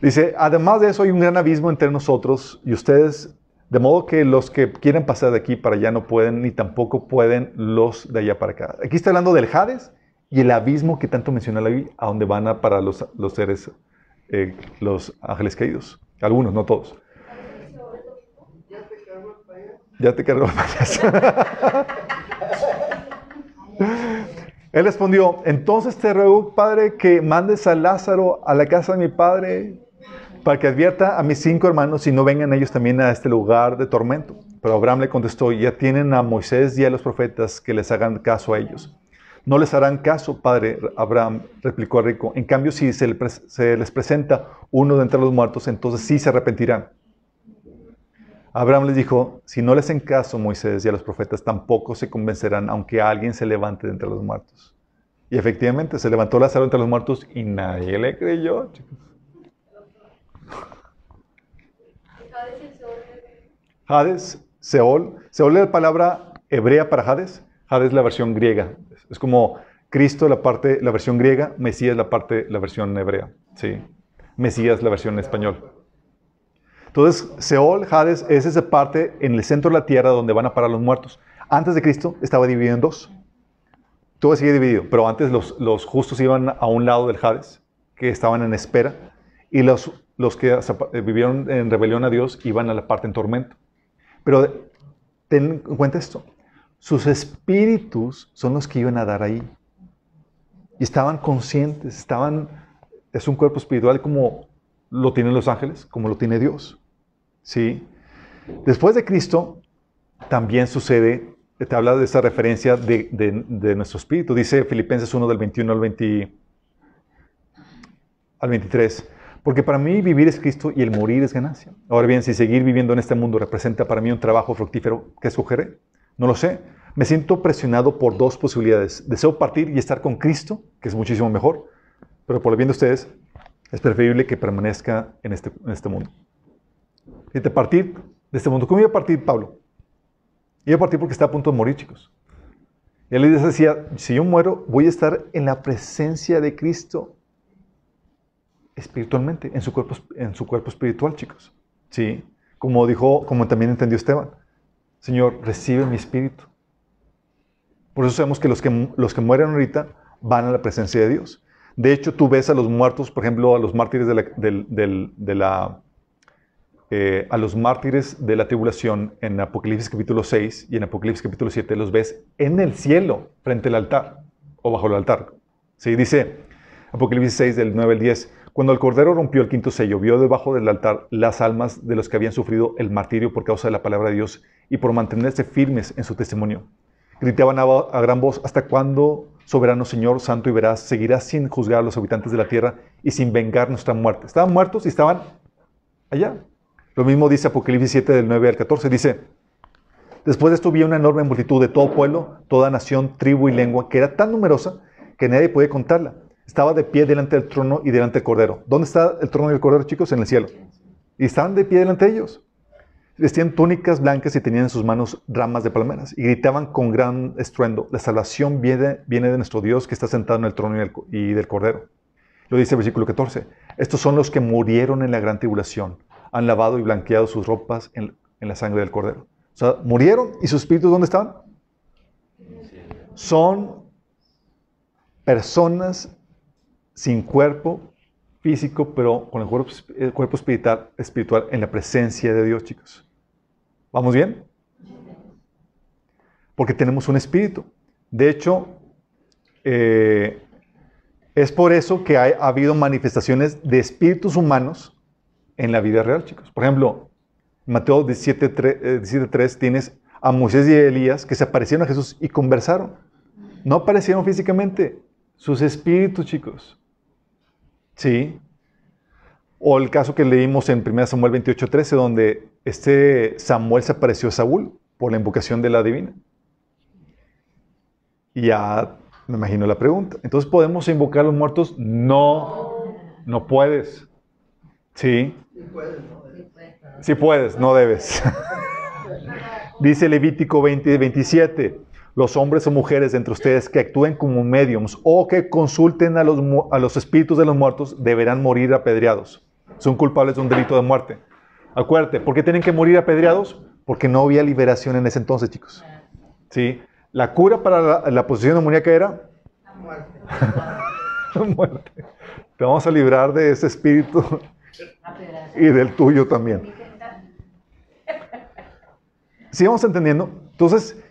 [SPEAKER 1] Dice, además de eso hay un gran abismo entre nosotros y ustedes, de modo que los que quieren pasar de aquí para allá no pueden, ni tampoco pueden los de allá para acá. Aquí está hablando del Hades y el abismo que tanto menciona la Biblia, a donde van para los, los seres, eh, los ángeles caídos. Algunos, no todos. Ya te cargó el payaso. Él respondió, entonces te ruego, Padre, que mandes a Lázaro a la casa de mi Padre para que advierta a mis cinco hermanos y no vengan ellos también a este lugar de tormento. Pero Abraham le contestó, ya tienen a Moisés y a los profetas que les hagan caso a ellos. No les harán caso, padre Abraham, replicó el rico. En cambio, si se, les presenta uno de entre los muertos, entonces sí se arrepentirán. Abraham les dijo, si no les hacen caso Moisés y a los profetas, tampoco se convencerán, aunque alguien se levante de entre los muertos. Y efectivamente, se levantó Lázaro entre los muertos y nadie le creyó, chicos. Hades, Seol. Seol es la palabra hebrea para Hades. Hades es la versión griega. Es como Cristo la parte, la versión griega, Mesías la parte, la versión hebrea. Sí. Mesías la versión español. Entonces, Seol, Hades, es esa parte en el centro de la tierra donde van a parar los muertos. Antes de Cristo estaba dividido en dos. Todo sigue dividido, pero antes los, los justos iban a un lado del Hades, que estaban en espera, y los, los que eh, vivieron en rebelión a Dios iban a la parte en tormento. Pero ten en cuenta esto, sus espíritus son los que iban a dar ahí. Y estaban conscientes, estaban, es un cuerpo espiritual como lo tienen los ángeles, como lo tiene Dios. ¿Sí? Después de Cristo, también sucede, te habla de esa referencia de, de- nuestro espíritu. Dice Filipenses 1 del 21 al, 20 al 23. Porque para mí vivir es Cristo y el morir es ganancia. Ahora bien, si seguir viviendo en este mundo representa para mí un trabajo fructífero, ¿qué escogeré? No lo sé. Me siento presionado por dos posibilidades. Deseo partir y estar con Cristo, que es muchísimo mejor, pero por el bien de ustedes, es preferible que permanezca en este, en este mundo. Fíjate, partir de este mundo. ¿Cómo iba a partir Pablo? Iba a partir porque está a punto de morir, chicos. Y él les decía, si yo muero, voy a estar en la presencia de Cristo espiritualmente, en su cuerpo, en su cuerpo espiritual, chicos. Sí, como dijo, como también entendió Esteban. Señor, recibe mi espíritu. Por eso sabemos que los que, los que mueren ahorita van a la presencia de Dios. De hecho, tú ves a los muertos, por ejemplo, a los mártires de la, de la, eh, a los mártires de la tribulación en Apocalipsis capítulo 6 y en Apocalipsis capítulo 7, los ves en el cielo, frente al altar o bajo el altar. Sí, dice Apocalipsis 6 del 9 al 10, cuando el Cordero rompió el quinto sello, vio debajo del altar las almas de los que habían sufrido el martirio por causa de la palabra de Dios y por mantenerse firmes en su testimonio. Gritaban a, gran voz, ¿hasta cuándo, soberano Señor, santo y veraz, seguirás sin juzgar a los habitantes de la tierra y sin vengar nuestra muerte? Estaban muertos y estaban allá. Lo mismo dice Apocalipsis 7 del 9 al 14. Dice, después de esto vi una enorme multitud de todo pueblo, toda nación, tribu y lengua, que era tan numerosa que nadie podía contarla. Estaba de pie delante del trono y delante del cordero. ¿Dónde está el trono y el cordero, chicos? En el cielo. Y estaban de pie delante de ellos. Vestían túnicas blancas y tenían en sus manos ramas de palmeras. Y gritaban con gran estruendo, la salvación viene, viene de nuestro Dios que está sentado en el trono y del, y del cordero. Lo dice el versículo 14. Estos son los que murieron en la gran tribulación. Han lavado y blanqueado sus ropas en, en la sangre del cordero. O sea, murieron y sus espíritus ¿dónde estaban? Son personas sin cuerpo físico, pero con el cuerpo, el cuerpo espiritual, espiritual en la presencia de Dios, chicos. ¿Vamos bien? porque tenemos un espíritu. De hecho, eh, es por eso que ha habido manifestaciones de espíritus humanos en la vida real, chicos. Por ejemplo, Mateo 17.3 eh, tienes a Moisés y a Elías que se aparecieron a Jesús y conversaron. No aparecieron físicamente, sus espíritus, chicos. ¿Sí? O el caso que leímos en 1 Samuel 28.13, donde este Samuel se apareció a Saúl por la invocación de la divina. Y ya me imagino la pregunta. Entonces, ¿podemos invocar a los muertos? No, no puedes. Sí. Sí puedes, no debes. Dice Levítico 20, 27. Los hombres o mujeres entre ustedes que actúen como mediums o que consulten a los, a los espíritus de los muertos deberán morir apedreados. Son culpables de un delito de muerte. Acuérdate, ¿por qué tienen que morir apedreados? Porque no había liberación en ese entonces, chicos. ¿Sí? La cura para la, la posesión demoníaca era
[SPEAKER 3] La muerte.
[SPEAKER 1] muerte. Te vamos a librar de ese espíritu y del tuyo también. ¿Sí vamos entendiendo? Entonces,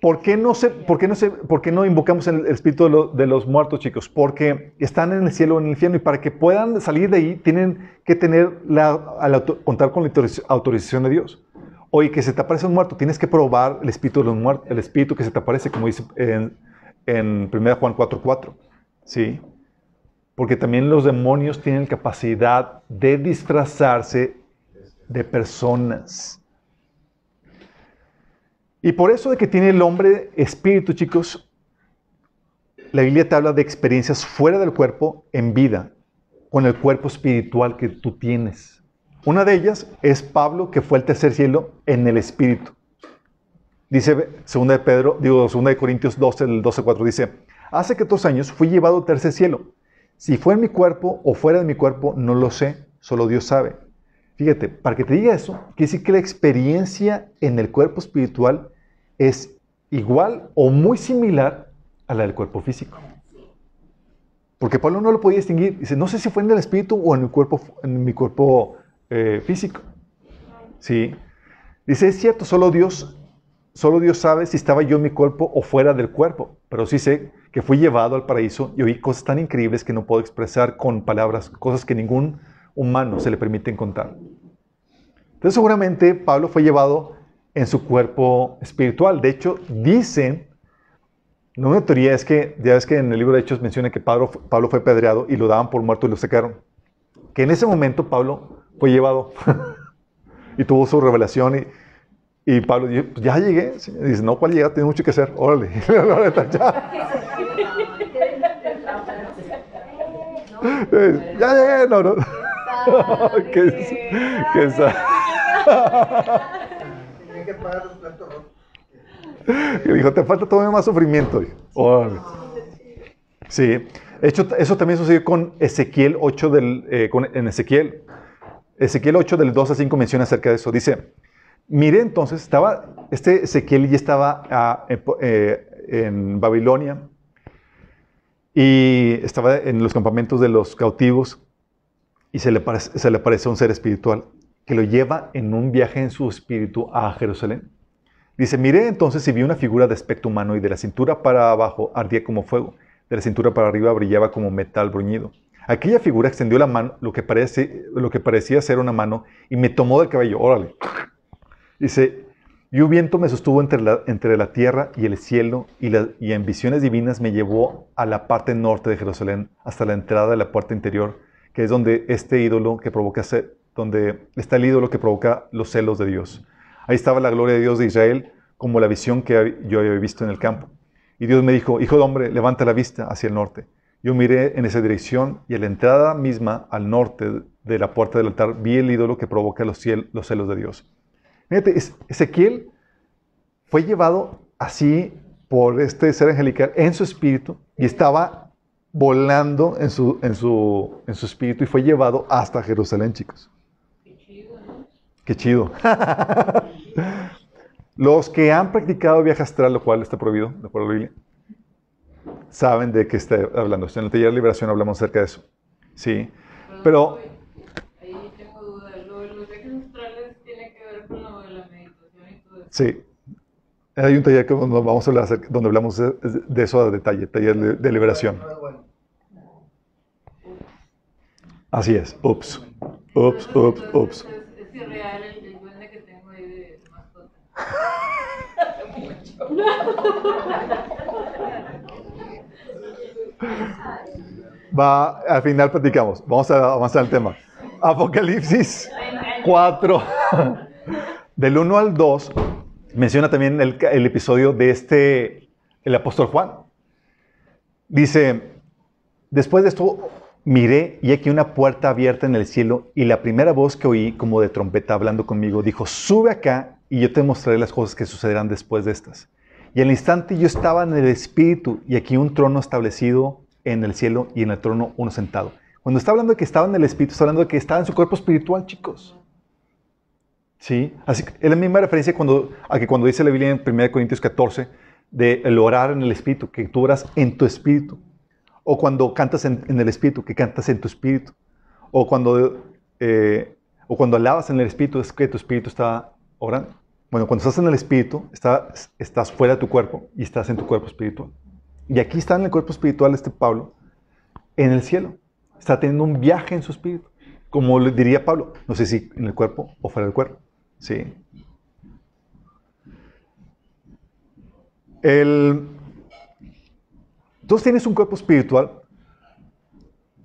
[SPEAKER 1] ¿por qué no, se, por qué no, se, por qué no invocamos el espíritu de, lo- de los muertos, chicos? Porque están en el cielo o en el infierno y para que puedan salir de ahí tienen que tener la, la contar con la autoriz- autorización de Dios. Oye, que se te aparece un muerto, tienes que probar el espíritu de los muertos, el espíritu que se te aparece, como dice en, en 1 Juan 4:4. ¿Sí? Porque también los demonios tienen capacidad de disfrazarse de personas. Y por eso de que tiene el hombre espíritu, chicos, la Biblia te habla de experiencias fuera del cuerpo en vida, con el cuerpo espiritual que tú tienes. Una de ellas es Pablo, que fue al tercer cielo en el espíritu. Dice 2 de Pedro, digo 2 de Corintios 12, el 12, 4, dice, hace que dos años fui llevado al tercer cielo. Si fue en mi cuerpo o fuera de mi cuerpo, no lo sé, solo Dios sabe. Fíjate, para que te diga eso, quiere decir que la experiencia en el cuerpo espiritual es igual o muy similar a la del cuerpo físico. Porque Pablo no lo podía distinguir. Dice, no sé si fue en el espíritu o en mi cuerpo, en mi cuerpo eh, físico. Sí. Dice, es cierto, solo Dios, solo Dios sabe si estaba yo en mi cuerpo o fuera del cuerpo. Pero sí sé que fui llevado al paraíso y oí cosas tan increíbles que no puedo expresar con palabras, cosas que ningún humano se le permiten contar. Entonces seguramente Pablo fue llevado en su cuerpo espiritual. De hecho, dicen, no una teoría es que, ya ves que en el libro de Hechos menciona que Pablo, Pablo fue pedreado y lo daban por muerto y lo sacaron. Que en ese momento Pablo fue llevado y tuvo su revelación y, y Pablo dijo, "Pues ya llegué. Y dice, no, ¿cuál llega? Tiene mucho que hacer. Órale. ya. Eh, ya llegué. No, no. ¿Qué, qué sa-
[SPEAKER 3] Tenía que pagar los platos rotos.
[SPEAKER 1] Y dijo, te falta todavía más sufrimiento. Sí, hecho, eso también sucedió con Ezequiel 8 del, eh, con- en Ezequiel. Ezequiel 8 del 2 a 5 menciona acerca de eso. Dice, mire entonces, estaba, este Ezequiel ya estaba ah, eh, en Babilonia y estaba en los campamentos de los cautivos y se le, aparece, se le aparece un ser espiritual que lo lleva en un viaje en su espíritu a Jerusalén. Dice, miré entonces y vi una figura de aspecto humano y de la cintura para abajo ardía como fuego, de la cintura para arriba brillaba como metal bruñido. Aquella figura extendió la mano, lo que, parece, lo que parecía ser una mano, y me tomó del cabello. Órale. Dice, y un viento me sostuvo entre la, entre la tierra y el cielo, y en visiones divinas me llevó a la parte norte de Jerusalén, hasta la entrada de la puerta interior, que es donde este ídolo que provoca, donde está el ídolo que provoca los celos de Dios. Ahí estaba la gloria de Dios de Israel, como la visión que yo había visto en el campo. Y Dios me dijo, hijo de hombre, levanta la vista hacia el norte. Yo miré en esa dirección y a la entrada misma, al norte de la puerta del altar, vi el ídolo que provoca los, celos de Dios. Fíjate, Ezequiel fue llevado así por este ser angelical en su espíritu y estaba volando en su, en su, en su espíritu y fue llevado hasta Jerusalén, chicos. Qué chido. Los que han practicado viaje astral, lo cual está prohibido, de acuerdo a la Biblia, saben de qué está hablando. En el taller de liberación hablamos acerca de eso. Sí. Pero,
[SPEAKER 5] Ahí tengo dudas. Lo de los viajes astrales tiene que ver con lo de la meditación y todo eso.
[SPEAKER 1] sí. Hay un taller que donde vamos a hablar acerca- donde hablamos de, de eso a detalle, taller de, de liberación. Así es. Ups. Ups, ups, ups.
[SPEAKER 5] Es, irreal el, el duende que tengo ahí de mascota.
[SPEAKER 1] Va, al final platicamos. Vamos a avanzar el tema. Apocalipsis 4. Del 1 al 2 menciona también el, el episodio de este, el apóstol Juan. Dice, después de esto miré y aquí una puerta abierta en el cielo y la primera voz que oí como de trompeta hablando conmigo dijo, sube acá y yo te mostraré las cosas que sucederán después de estas. Y al instante yo estaba en el espíritu y aquí un trono establecido en el cielo y en el trono uno sentado. Cuando está hablando de que estaba en el espíritu, está hablando de que estaba en su cuerpo espiritual, chicos. ¿Sí? Así que es la misma referencia cuando, a que cuando dice la Biblia en 1 Corintios 14 de el orar en el espíritu, que tú oras en tu espíritu. O cuando cantas en, el espíritu, que cantas en tu espíritu. O cuando, eh, o cuando alabas en el espíritu, es que tu espíritu está orando. Bueno, cuando estás en el espíritu, está- estás fuera de tu cuerpo y estás en tu cuerpo espiritual. Y aquí está en el cuerpo espiritual este Pablo, en el cielo. Está teniendo un viaje en su espíritu. Como le diría Pablo, no sé si en el cuerpo o fuera del cuerpo. Sí. El, Tú tienes un cuerpo espiritual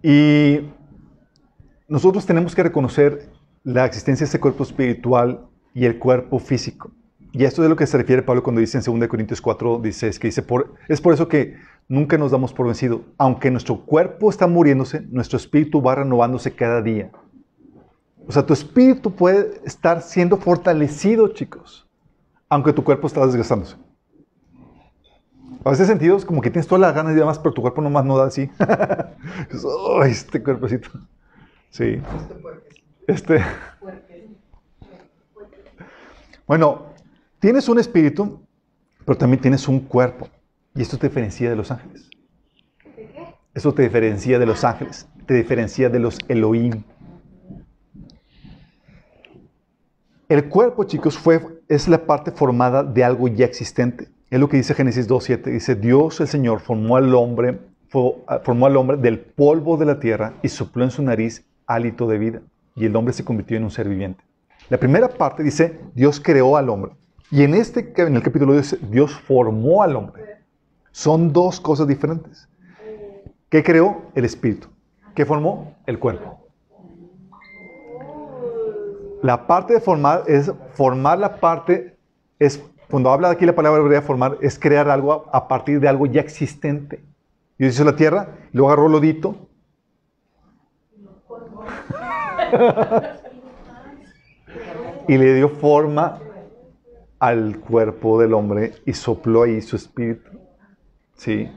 [SPEAKER 1] y nosotros tenemos que reconocer la existencia de ese cuerpo espiritual y el cuerpo físico. Y esto es a lo que se refiere Pablo cuando dice en 2 Corintios 4, 16, que dice, es por eso que nunca nos damos por vencido. Aunque nuestro cuerpo está muriéndose, nuestro espíritu va renovándose cada día. O sea, tu espíritu puede estar siendo fortalecido, chicos, aunque tu cuerpo está desgastándose. A veces sentidos como que tienes todas las ganas y demás, pero tu cuerpo nomás no da así. "Ay, este cuerpecito. Sí. Este. Bueno, tienes un espíritu, pero también tienes un cuerpo. Y esto te diferencia de los ángeles. Eso te diferencia de los ángeles. Te diferencia de los Elohim. El cuerpo, chicos, fue, es la parte formada de algo ya existente. Es lo que dice Génesis 2.7. Dice, Dios el Señor formó al hombre, fo- formó al hombre del polvo de la tierra y sopló en su nariz hálito de vida. Y el hombre se convirtió en un ser viviente. La primera parte dice, Dios creó al hombre. Y en, este, en el capítulo dice, Dios formó al hombre. Son dos cosas diferentes. ¿Qué creó? El espíritu. ¿Qué formó? El cuerpo. La parte de formar es formar la parte, es cuando habla aquí la palabra hebrea formar, es crear algo a, a partir de algo ya existente. Dios hizo la tierra, luego agarró lodito. y le dio forma al cuerpo del hombre y sopló ahí su espíritu. Sí.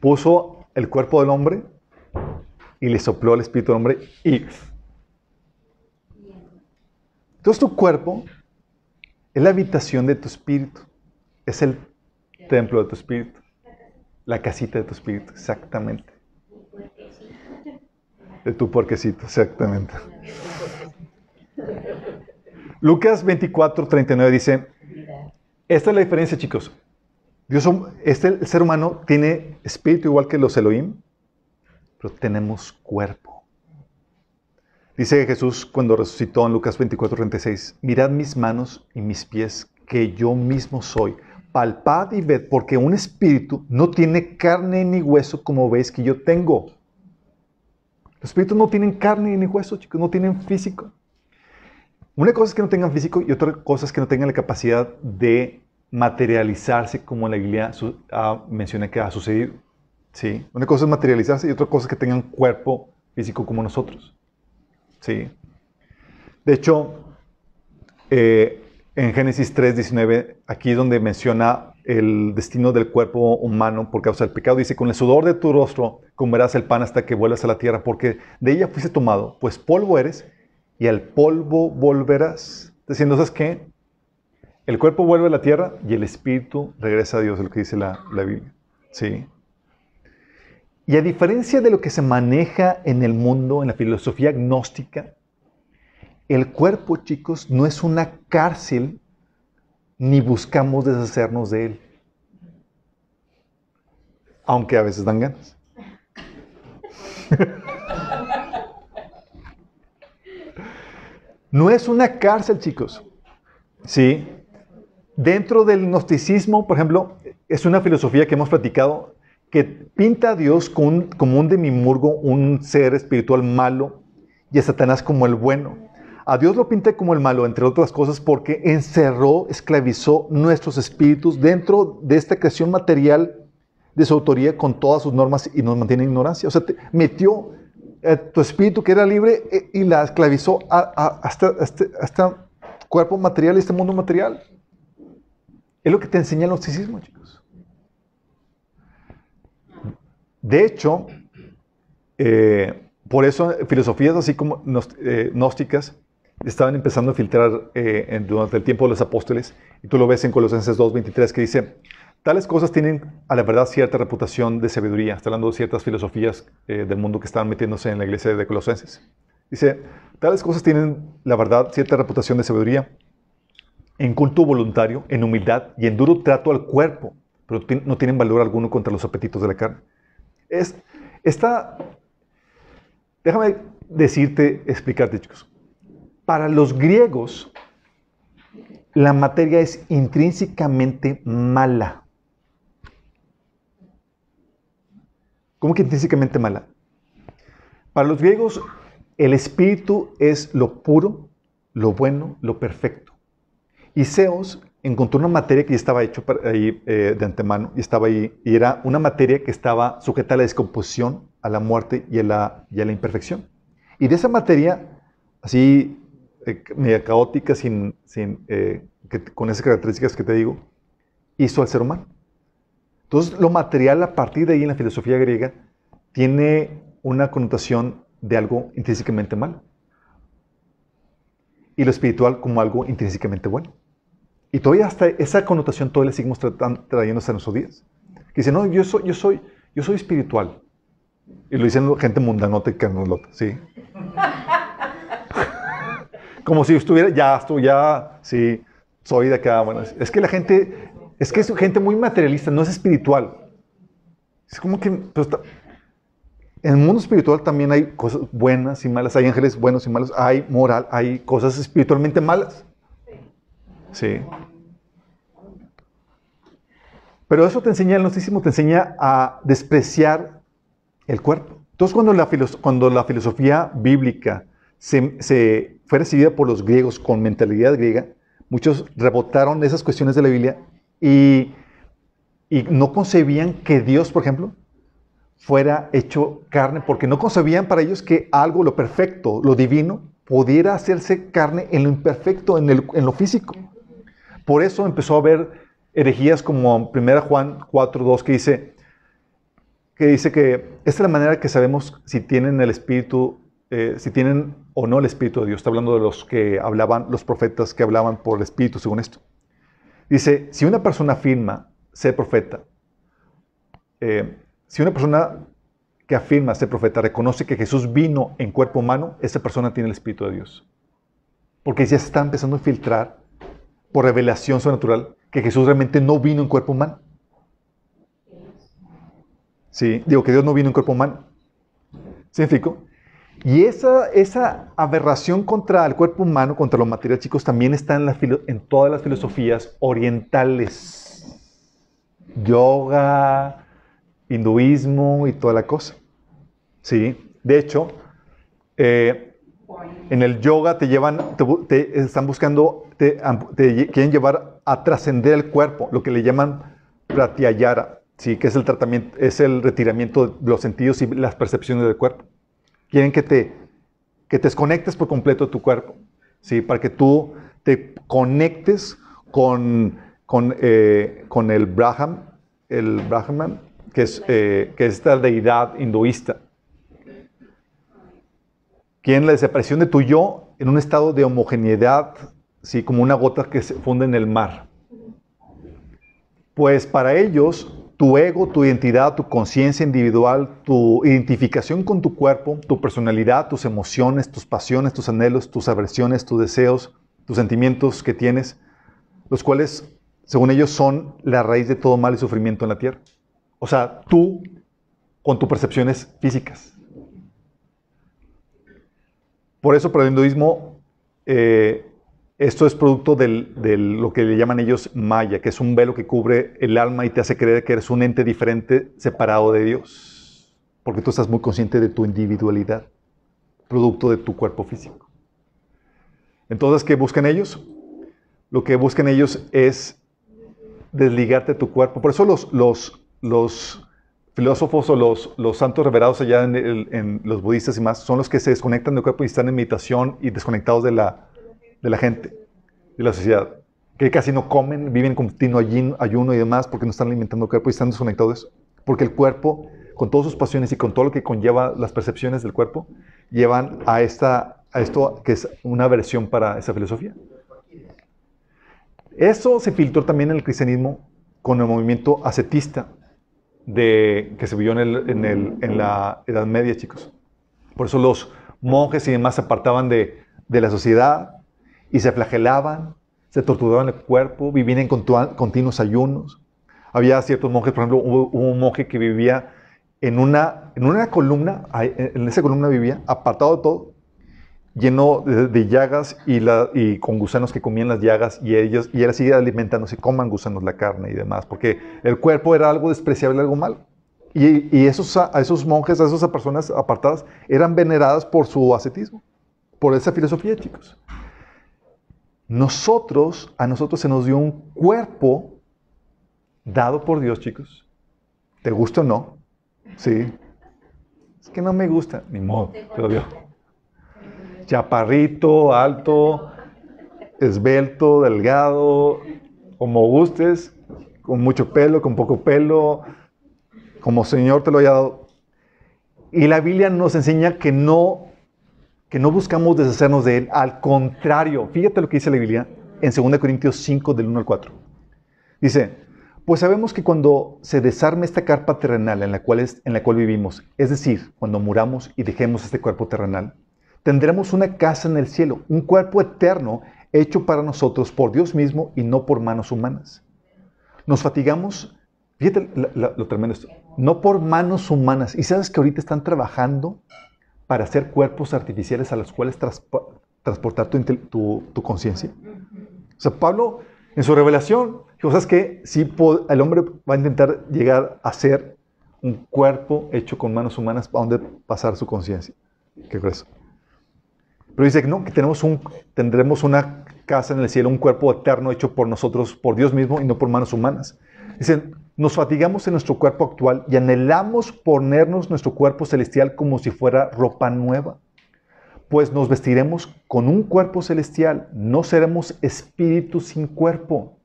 [SPEAKER 1] Puso el cuerpo del hombre y le sopló el espíritu del hombre y entonces tu cuerpo es la habitación de tu espíritu. Es el templo de tu espíritu. La casita de tu espíritu, exactamente. De tu puerquecito, exactamente. Lucas 24, 39 dice, esta es la diferencia, chicos. Dios, este, el ser humano tiene espíritu igual que los Elohim, pero tenemos cuerpo. Dice Jesús cuando resucitó en Lucas 24, 36, mirad mis manos y mis pies, que yo mismo soy. Palpad y ved, porque un espíritu no tiene carne ni hueso como veis que yo tengo. Los espíritus no tienen carne ni hueso, chicos, no tienen físico. Una cosa es que no tengan físico y otra cosa es que no tengan la capacidad de materializarse como la Biblia menciona que ha sucedido. ¿Sí? Una cosa es materializarse y otra cosa es que tengan cuerpo físico como nosotros. Sí. De hecho, eh, en Génesis 3, 19, aquí donde menciona el destino del cuerpo humano por causa del pecado. Dice, con el sudor de tu rostro comerás el pan hasta que vuelvas a la tierra, porque de ella fuiste tomado, pues polvo eres y al polvo volverás. Diciendo, ¿sabes qué? El cuerpo vuelve a la tierra y el espíritu regresa a Dios, es lo que dice la, la Biblia. Sí. Y a diferencia de lo que se maneja en el mundo, en la filosofía gnóstica, el cuerpo, chicos, no es una cárcel ni buscamos deshacernos de él. Aunque a veces dan ganas. No es una cárcel, chicos. Sí. Dentro del gnosticismo, por ejemplo, es una filosofía que hemos platicado que pinta a Dios como un, como un demimurgo, un ser espiritual malo, y a Satanás como el bueno. A Dios lo pinta como el malo, entre otras cosas, porque encerró, esclavizó nuestros espíritus dentro de esta creación material de su autoría con todas sus normas y nos mantiene en ignorancia. O sea, metió eh, tu espíritu que era libre eh, y la esclavizó a, a- hasta, este, hasta cuerpo material este mundo material. Es lo que te enseña el gnosticismo, chicos. De hecho, eh, por eso filosofías así como eh, gnósticas estaban empezando a filtrar eh, durante el tiempo de los apóstoles, y tú lo ves en Colosenses 2.23 que dice, tales cosas tienen a la verdad cierta reputación de sabiduría, está hablando de ciertas filosofías del mundo que estaban metiéndose en la iglesia de Colosenses. Dice, tales cosas tienen la verdad cierta reputación de sabiduría, en culto voluntario, en humildad y en duro trato al cuerpo, pero no tienen valor alguno contra los apetitos de la carne. Es, esta, déjame decirte, explicarte, chicos. Para los griegos, la materia es intrínsecamente mala. ¿Cómo que intrínsecamente mala? Para los griegos, el espíritu es lo puro, lo bueno, lo perfecto. Y Zeus encontró una materia que ya estaba hecho ahí eh, de antemano y estaba ahí y era una materia que estaba sujeta a la descomposición, a la muerte y a la, imperfección. Y de esa materia, así eh, media caótica, sin, sin, eh, que- con esas características que te digo, hizo al ser humano. Entonces, lo material a partir de ahí en la filosofía griega tiene una connotación de algo intrínsecamente malo. Y lo espiritual como algo intrínsecamente bueno. Y todavía hasta esa connotación todavía la seguimos tratan- trayendo hasta nuestros días. Que dice, no, yo soy, yo soy, yo soy espiritual. Y lo dicen gente mundanota y carnolota, ¿sí? Como si estuviera, ya, estoy, ya, sí, soy de acá. Bueno, es, que la gente, es que es gente muy materialista, no es espiritual. Es como que, pues, en el mundo espiritual también hay cosas buenas y malas, hay ángeles buenos y malos, hay moral, hay cosas espiritualmente malas. Sí. Pero eso te enseña el gnosticismo, te enseña a despreciar el cuerpo. Entonces, cuando la, cuando la filosofía bíblica se fue recibida por los griegos con mentalidad griega, muchos rebotaron esas cuestiones de la Biblia y, y no concebían que Dios, por ejemplo, fuera hecho carne, porque no concebían para ellos que algo, lo perfecto, lo divino, pudiera hacerse carne en lo imperfecto, en, el- en lo físico. Por eso empezó a haber herejías como 1 Juan 4.2 que dice, que dice que esta es la manera que sabemos si tienen el Espíritu, eh, si tienen o no el Espíritu de Dios. Está hablando de los que hablaban, los profetas que hablaban por el Espíritu, según esto. Dice, si una persona afirma ser profeta, eh, si una persona que afirma ser profeta reconoce que Jesús vino en cuerpo humano, esa persona tiene el Espíritu de Dios. Porque ya se está empezando a filtrar por revelación sobrenatural que Jesús realmente no vino en cuerpo humano. Sí, digo que Dios no vino en cuerpo humano. ¿Sí? Y esa, esa aberración contra el cuerpo humano, contra lo material, chicos, también está en, todas las filosofías orientales. Yoga, hinduismo y toda la cosa. Sí, de hecho, eh, en el yoga te llevan, te están buscando, te, te quieren llevar a trascender el cuerpo, lo que le llaman pratyayara, sí, que es el tratamiento, es el retiramiento de los sentidos y las percepciones del cuerpo. Quieren que te, que te desconectes por completo de tu cuerpo, sí, para que tú te conectes con, con, eh, con el Brahman, el Brahman, que es, eh, que es esta deidad hinduista. Quieren la desaparición de tu yo en un estado de homogeneidad, ¿sí? como una gota que se funde en el mar. Pues para ellos, tu ego, tu identidad, tu conciencia individual, tu identificación con tu cuerpo, tu personalidad, tus emociones, tus pasiones, tus anhelos, tus aversiones, tus deseos, tus sentimientos que tienes, los cuales, según ellos, son la raíz de todo mal y sufrimiento en la tierra. O sea, tú con tus percepciones físicas. Por eso, para el hinduismo, eh, esto es producto de lo que le llaman ellos maya, que es un velo que cubre el alma y te hace creer que eres un ente diferente, separado de Dios. Porque tú estás muy consciente de tu individualidad, producto de tu cuerpo físico. Entonces, ¿qué buscan ellos? Lo que buscan ellos es desligarte de tu cuerpo. Por eso los, filósofos o los, santos reverados allá en, en los budistas y más son los que se desconectan del cuerpo y están en meditación y desconectados de la, de la gente, de la sociedad. Que casi no comen, viven en continuo ayuno, y demás porque no están alimentando el cuerpo y están desconectados. Porque el cuerpo, con todas sus pasiones y con todo lo que conlleva las percepciones del cuerpo, llevan a, esta, a esto que es una versión para esa filosofía. Eso se filtró también en el cristianismo con el movimiento ascetista de, que se vio en, en el- en la Edad Media, chicos. Por eso los monjes y demás se apartaban de, de la sociedad y se flagelaban, se torturaban el cuerpo, vivían en continuos ayunos. Había ciertos monjes, por ejemplo, hubo, un monje que vivía en una, en una columna, en esa columna vivía, apartado de todo, lleno de, llagas y, con gusanos que comían las llagas y ellos y él sigue alimentándose, coman gusanos la carne y demás, porque el cuerpo era algo despreciable, algo malo. Y, y esos, a esos monjes, a esas personas apartadas, eran veneradas por su ascetismo, por esa filosofía, chicos. Nosotros, a nosotros se nos dio un cuerpo dado por Dios, chicos. ¿Te gusta o no? Sí. Es que no me gusta, ni modo, te lo dio chaparrito, alto, esbelto, delgado, como gustes, con mucho pelo, con poco pelo, como Señor te lo haya dado. Y la Biblia nos enseña que no, que no buscamos deshacernos de Él, al contrario, fíjate lo que dice la Biblia en 2 Corintios 5 del 1 al 4. Dice, pues sabemos que cuando se desarme esta carpa terrenal en la cual, es- en la cual vivimos, es decir, cuando muramos y dejemos este cuerpo terrenal, tendremos una casa en el cielo, un cuerpo eterno hecho para nosotros por Dios mismo y no por manos humanas. Nos fatigamos, fíjate la- la- lo tremendo esto, no por manos humanas. Y sabes que ahorita están trabajando para hacer cuerpos artificiales a los cuales transpo- transportar tu, tu- tu conciencia. O sea, Pablo en su revelación, dijo, ¿sabes qué? Sí, po- el hombre va a intentar llegar a ser un cuerpo hecho con manos humanas a donde pasar su conciencia. ¿Qué crees? Pero dice que no, que tenemos un, tendremos una casa en el cielo, un cuerpo eterno hecho por nosotros, por Dios mismo y no por manos humanas. Dicen, nos fatigamos en nuestro cuerpo actual y anhelamos ponernos nuestro cuerpo celestial como si fuera ropa nueva. Pues nos vestiremos con un cuerpo celestial, no seremos espíritus sin cuerpo.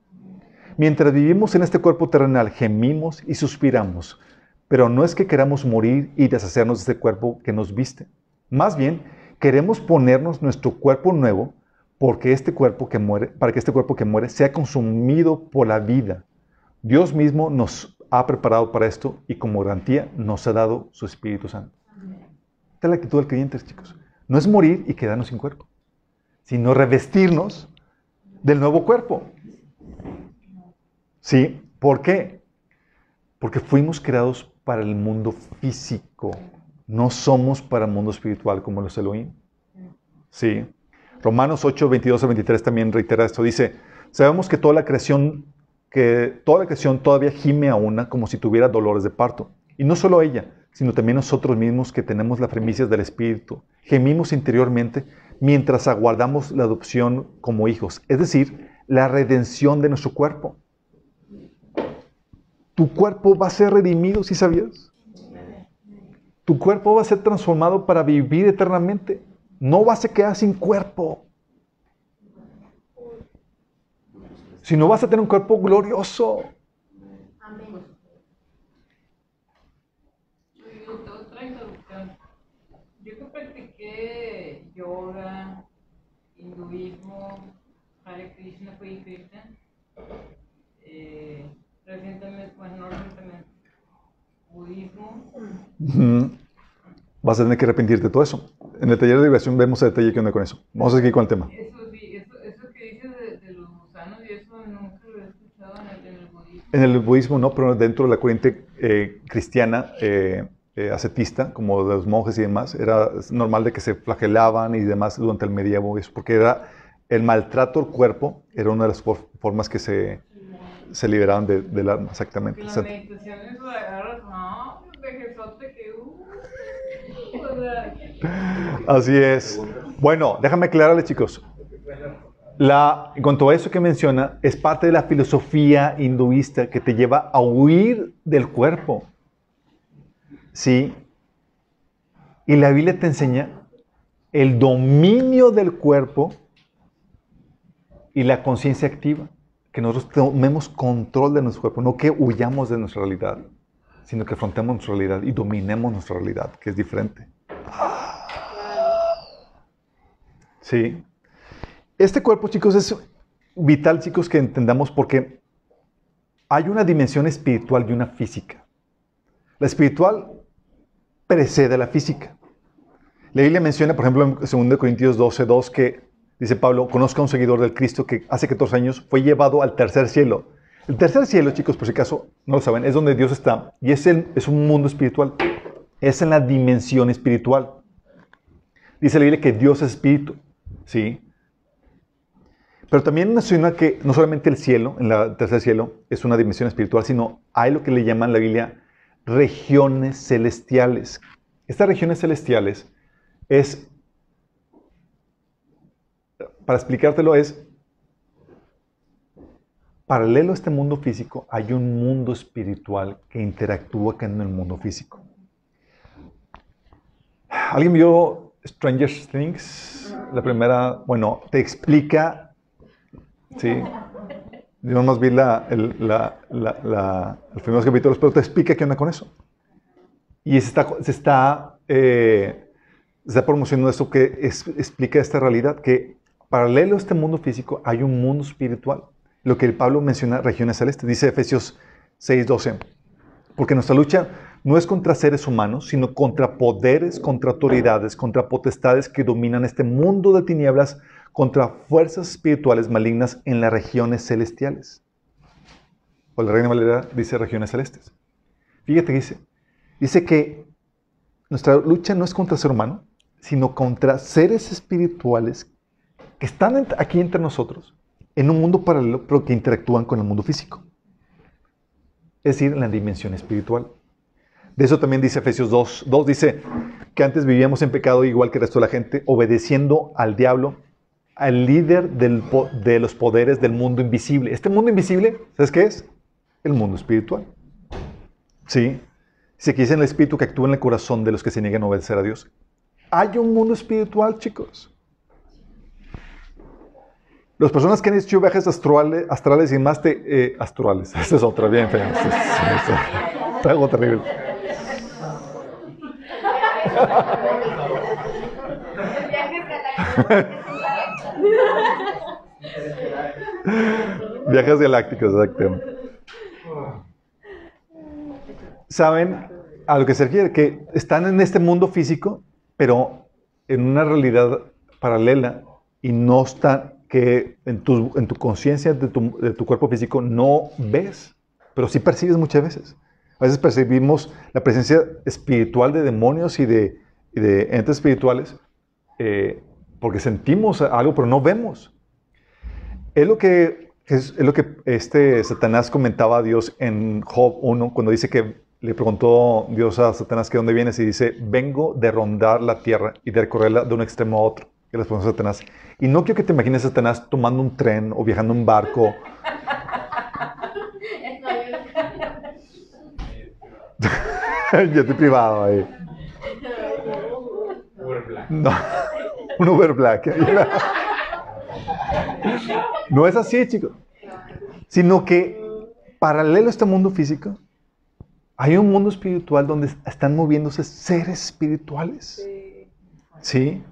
[SPEAKER 1] Mientras vivimos en este cuerpo terrenal, gemimos y suspiramos, pero no es que queramos morir y deshacernos de este cuerpo que nos viste. Más bien, queremos ponernos nuestro cuerpo nuevo porque este cuerpo que muere, para que este cuerpo que muere sea consumido por la vida. Dios mismo nos ha preparado para esto y como garantía nos ha dado su Espíritu Santo. Esta es la actitud del creyente, chicos. No es morir y quedarnos sin cuerpo, sino revestirnos del nuevo cuerpo. ¿Sí? ¿Por qué? Porque fuimos creados para el mundo físico. No somos para el mundo espiritual como los Elohim. Sí. Romanos 8, 22 al 23 también reitera esto. Dice, sabemos que toda la creación, que toda la creación todavía gime a una como si tuviera dolores de parto. Y no solo ella, sino también nosotros mismos que tenemos las primicias del Espíritu. Gemimos interiormente mientras aguardamos la adopción como hijos, es decir, la redención de nuestro cuerpo. Tu cuerpo va a ser redimido, si sabías? Tu cuerpo va a ser transformado para vivir eternamente. No vas a quedar sin cuerpo. Sino vas a tener un cuerpo glorioso.
[SPEAKER 4] Amén.
[SPEAKER 5] Yo que practiqué yoga, hinduismo, Hare Krishna, fui Krishna, eh, recientemente, bueno, no recientemente, budismo.
[SPEAKER 1] Vas a tener que arrepentirte de todo eso. En el taller de liberación vemos a detalle qué onda con eso. Vamos a seguir con el tema.
[SPEAKER 5] eso sí, eso, eso que dices de, de los gusanos y eso nunca lo he escuchado en el, en el budismo.
[SPEAKER 1] En el budismo no, pero dentro de la corriente eh, cristiana eh, eh, ascetista, como de los monjes y demás, era normal de que se flagelaban y demás durante el medievo, porque era el maltrato al cuerpo, era una de las for- formas que se, se liberaban de- del alma, exactamente.
[SPEAKER 5] La meditación no, vejezote que uh,
[SPEAKER 1] Así es. Bueno, déjame aclararle, chicos. La, en cuanto a eso que menciona, es parte de la filosofía hinduista que te lleva a huir del cuerpo. Sí. Y la Biblia te enseña el dominio del cuerpo y la conciencia activa. Que nosotros tomemos control de nuestro cuerpo, no que huyamos de nuestra realidad, sino que afrontemos nuestra realidad y dominemos nuestra realidad, que es diferente. Sí. Este cuerpo, chicos, es vital, chicos, que entendamos porque hay una dimensión espiritual y una física. La espiritual precede a la física. La Biblia menciona, por ejemplo, en 2 Corintios 12, 2, que dice Pablo, conozca a un seguidor del Cristo que hace 14 años fue llevado al tercer cielo. El tercer cielo, chicos, por si acaso no lo saben, es donde Dios está y es, el- es un mundo espiritual. Es en la dimensión espiritual. Dice la Biblia que Dios es espíritu, ¿sí? Pero también menciona que no solamente el cielo, en el tercer cielo, es una dimensión espiritual, sino hay lo que le llaman la Biblia regiones celestiales. Estas regiones celestiales es, para explicártelo, es paralelo a este mundo físico, hay un mundo espiritual que interactúa con el mundo físico. ¿Alguien vio Stranger Things? La primera, bueno, te explica, sí. Yo nomás vi la, el, la, la, la- los primeros capítulos, pero te explica qué onda con eso. Y se está, se está, eh, se está promocionando esto que es- explica esta realidad, que paralelo a este mundo físico hay un mundo espiritual. Lo que el Pablo menciona, regiones celestes, dice Efesios 6:12. Porque nuestra lucha no es contra seres humanos, sino contra poderes, contra autoridades, contra potestades que dominan este mundo de tinieblas, contra fuerzas espirituales malignas en las regiones celestiales. O la Reina Valera dice regiones celestes. Fíjate dice, dice que nuestra lucha no es contra ser humano, sino contra seres espirituales que están aquí entre nosotros, en un mundo paralelo, pero que interactúan con el mundo físico es decir, en la dimensión espiritual. De eso también dice Efesios 2, 2 dice que antes vivíamos en pecado igual que el resto de la gente, obedeciendo al diablo, al líder del de los poderes del mundo invisible. Este mundo invisible, ¿sabes qué es? El mundo espiritual. Sí. Dice que dice en el espíritu que actúa en el corazón de los que se niegan a obedecer a Dios. Hay un mundo espiritual, chicos. Las personas que han hecho viajes astrales, astrales y más te, eh, astrales. Esta es otra bien fea. Es algo terrible. Viajes galácticos, exactamente. ¿Saben a lo que se refiere? Que están en este mundo físico, pero en una realidad paralela y no están, que en tu, en tu conciencia de tu, de tu cuerpo físico no ves, pero sí percibes muchas veces. A veces percibimos la presencia espiritual de demonios y de, y de entes espirituales eh, porque sentimos algo, pero no vemos. Es lo que, es, es lo que este Satanás comentaba a Dios en Job 1, cuando dice que le preguntó Dios a Satanás que dónde vienes y dice, vengo de rondar la tierra y de recorrerla de un extremo a otro. Y respondió Satanás, y no quiero que te imagines a Satanás tomando un tren o viajando en barco. Yo estoy privado ahí. No, un Uber Black. No es así, chicos. Sino que paralelo a este mundo físico, hay un mundo espiritual donde están moviéndose seres espirituales. ¿Sí?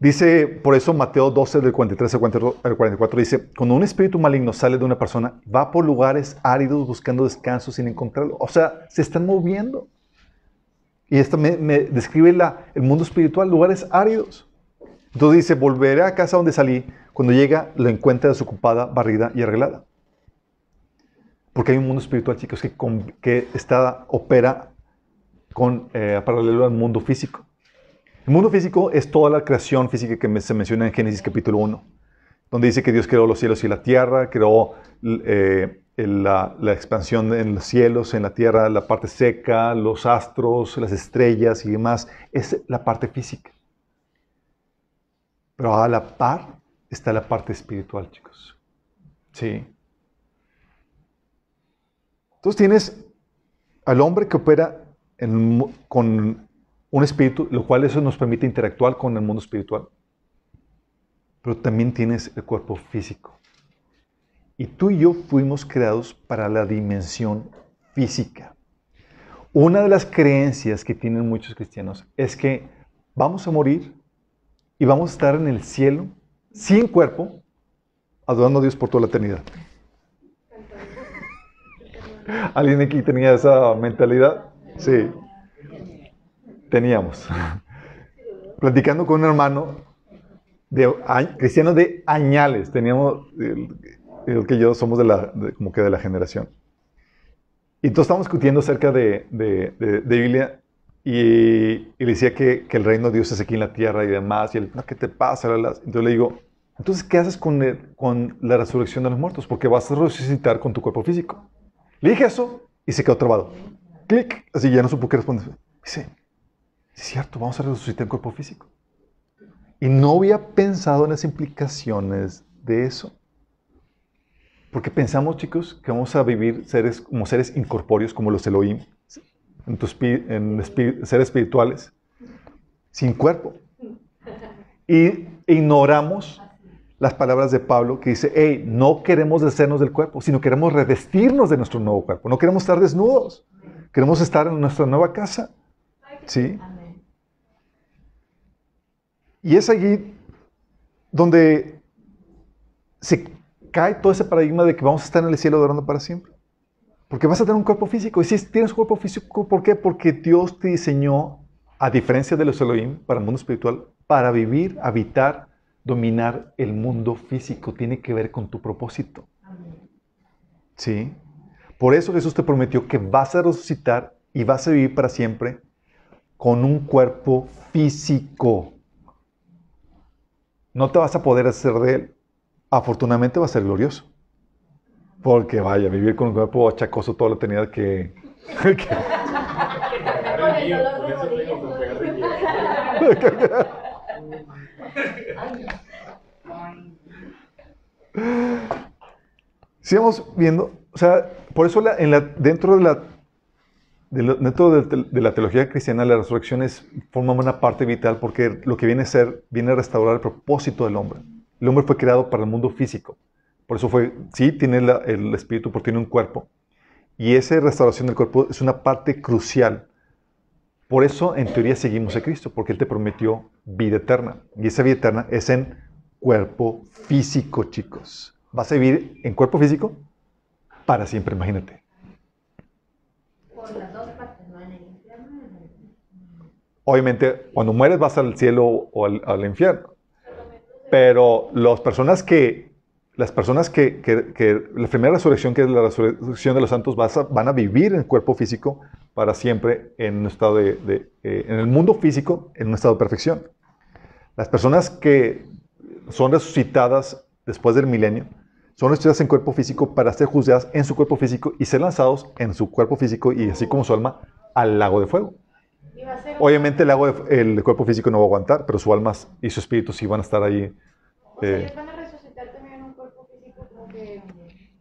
[SPEAKER 1] Dice, por eso Mateo 12, del 43 al 44, dice, cuando un espíritu maligno sale de una persona, va por lugares áridos buscando descanso sin encontrarlo. O sea, se están moviendo. Y esto me, describe el mundo espiritual, lugares áridos. Entonces dice, volveré a casa donde salí. Cuando llega, lo encuentra desocupada, barrida y arreglada. Porque hay un mundo espiritual, chicos, que, que está, opera con, eh, paralelo al mundo físico. El mundo físico es toda la creación física que se menciona en Génesis capítulo 1, donde dice que Dios creó los cielos y la tierra, creó eh, la, la expansión en los cielos, en la tierra, la parte seca, los astros, las estrellas y demás. Es la parte física. Pero a la par está la parte espiritual, chicos. Sí. Entonces tienes al hombre que opera en con un espíritu, lo cual eso nos permite interactuar con el mundo espiritual. Pero también tienes el cuerpo físico. Y tú y yo fuimos creados para la dimensión física. Una de las creencias que tienen muchos cristianos es que vamos a morir y vamos a estar en el cielo sin cuerpo, adorando a Dios por toda la eternidad. ¿Alguien aquí tenía esa mentalidad? Sí. Teníamos. Platicando con un hermano de, cristiano de añales, teníamos, el, que yo somos de la, de- como que de la generación. Y entonces estábamos discutiendo acerca de, de- de Biblia y, y le decía que, que el reino de Dios es aquí en la tierra y demás. Y él, no, ¿qué te pasa? Entonces le digo, entonces, ¿qué haces con, el- con la resurrección de los muertos? Porque vas a resucitar con tu cuerpo físico. Le dije eso y se quedó trabado. Clic, así ya no supo qué responder. Dice, "Sí es cierto, vamos a resucitar en cuerpo físico. Y no había pensado en las implicaciones de eso. Porque pensamos, chicos, que vamos a vivir seres, como seres incorpóreos, como los Elohim, en, tu espi- seres espirituales, sin cuerpo. Y ignoramos las palabras de Pablo que dice, hey, no queremos deshacernos del cuerpo, sino queremos revestirnos de nuestro nuevo cuerpo. No queremos estar desnudos. Queremos estar en nuestra nueva casa. ¿Sí? Y es allí donde se cae todo ese paradigma de que vamos a estar en el cielo adorando para siempre. Porque vas a tener un cuerpo físico. Y si tienes un cuerpo físico, ¿por qué? Porque Dios te diseñó, a diferencia de los Elohim, para el mundo espiritual, para vivir, habitar, dominar el mundo físico. Tiene que ver con tu propósito. ¿Sí? Por eso Jesús te prometió que vas a resucitar y vas a vivir para siempre con un cuerpo físico. No te vas a poder hacer de él. Afortunadamente va a ser glorioso. Porque vaya, vivir con un cuerpo achacoso toda la eternidad que... que- sigamos viendo, o sea, por eso en la- dentro de la de lo- dentro de la teología cristiana la resurrección es, forma una parte vital porque lo que viene a ser, viene a restaurar el propósito del hombre. El hombre fue creado para el mundo físico. Por eso fue, sí, tiene la- el espíritu, porque tiene un cuerpo. Y esa restauración del cuerpo es una parte crucial. Por eso, en teoría, seguimos a Cristo, porque Él te prometió vida eterna. Y esa vida eterna es en cuerpo físico, chicos. Vas a vivir en cuerpo físico para siempre, imagínate.
[SPEAKER 4] Por las dos partes, no en el infierno y en el
[SPEAKER 1] Obviamente, cuando mueres vas al cielo o al, al infierno. Pero las personas que, las personas que, que- que- la primera resurrección, que es la resurrección de los santos, a- van a vivir en cuerpo físico para siempre en un estado de, de, eh, en el mundo físico, en un estado de perfección. Las personas que son resucitadas después del milenio, son resucitadas en cuerpo físico para ser juzgadas en su cuerpo físico y ser lanzados en su cuerpo físico y así como su alma al lago de fuego. Obviamente el, de- el cuerpo físico no va a aguantar, pero su alma y su espíritu sí van a estar ahí. Eh,
[SPEAKER 2] ellos van a resucitar también en un cuerpo físico como que...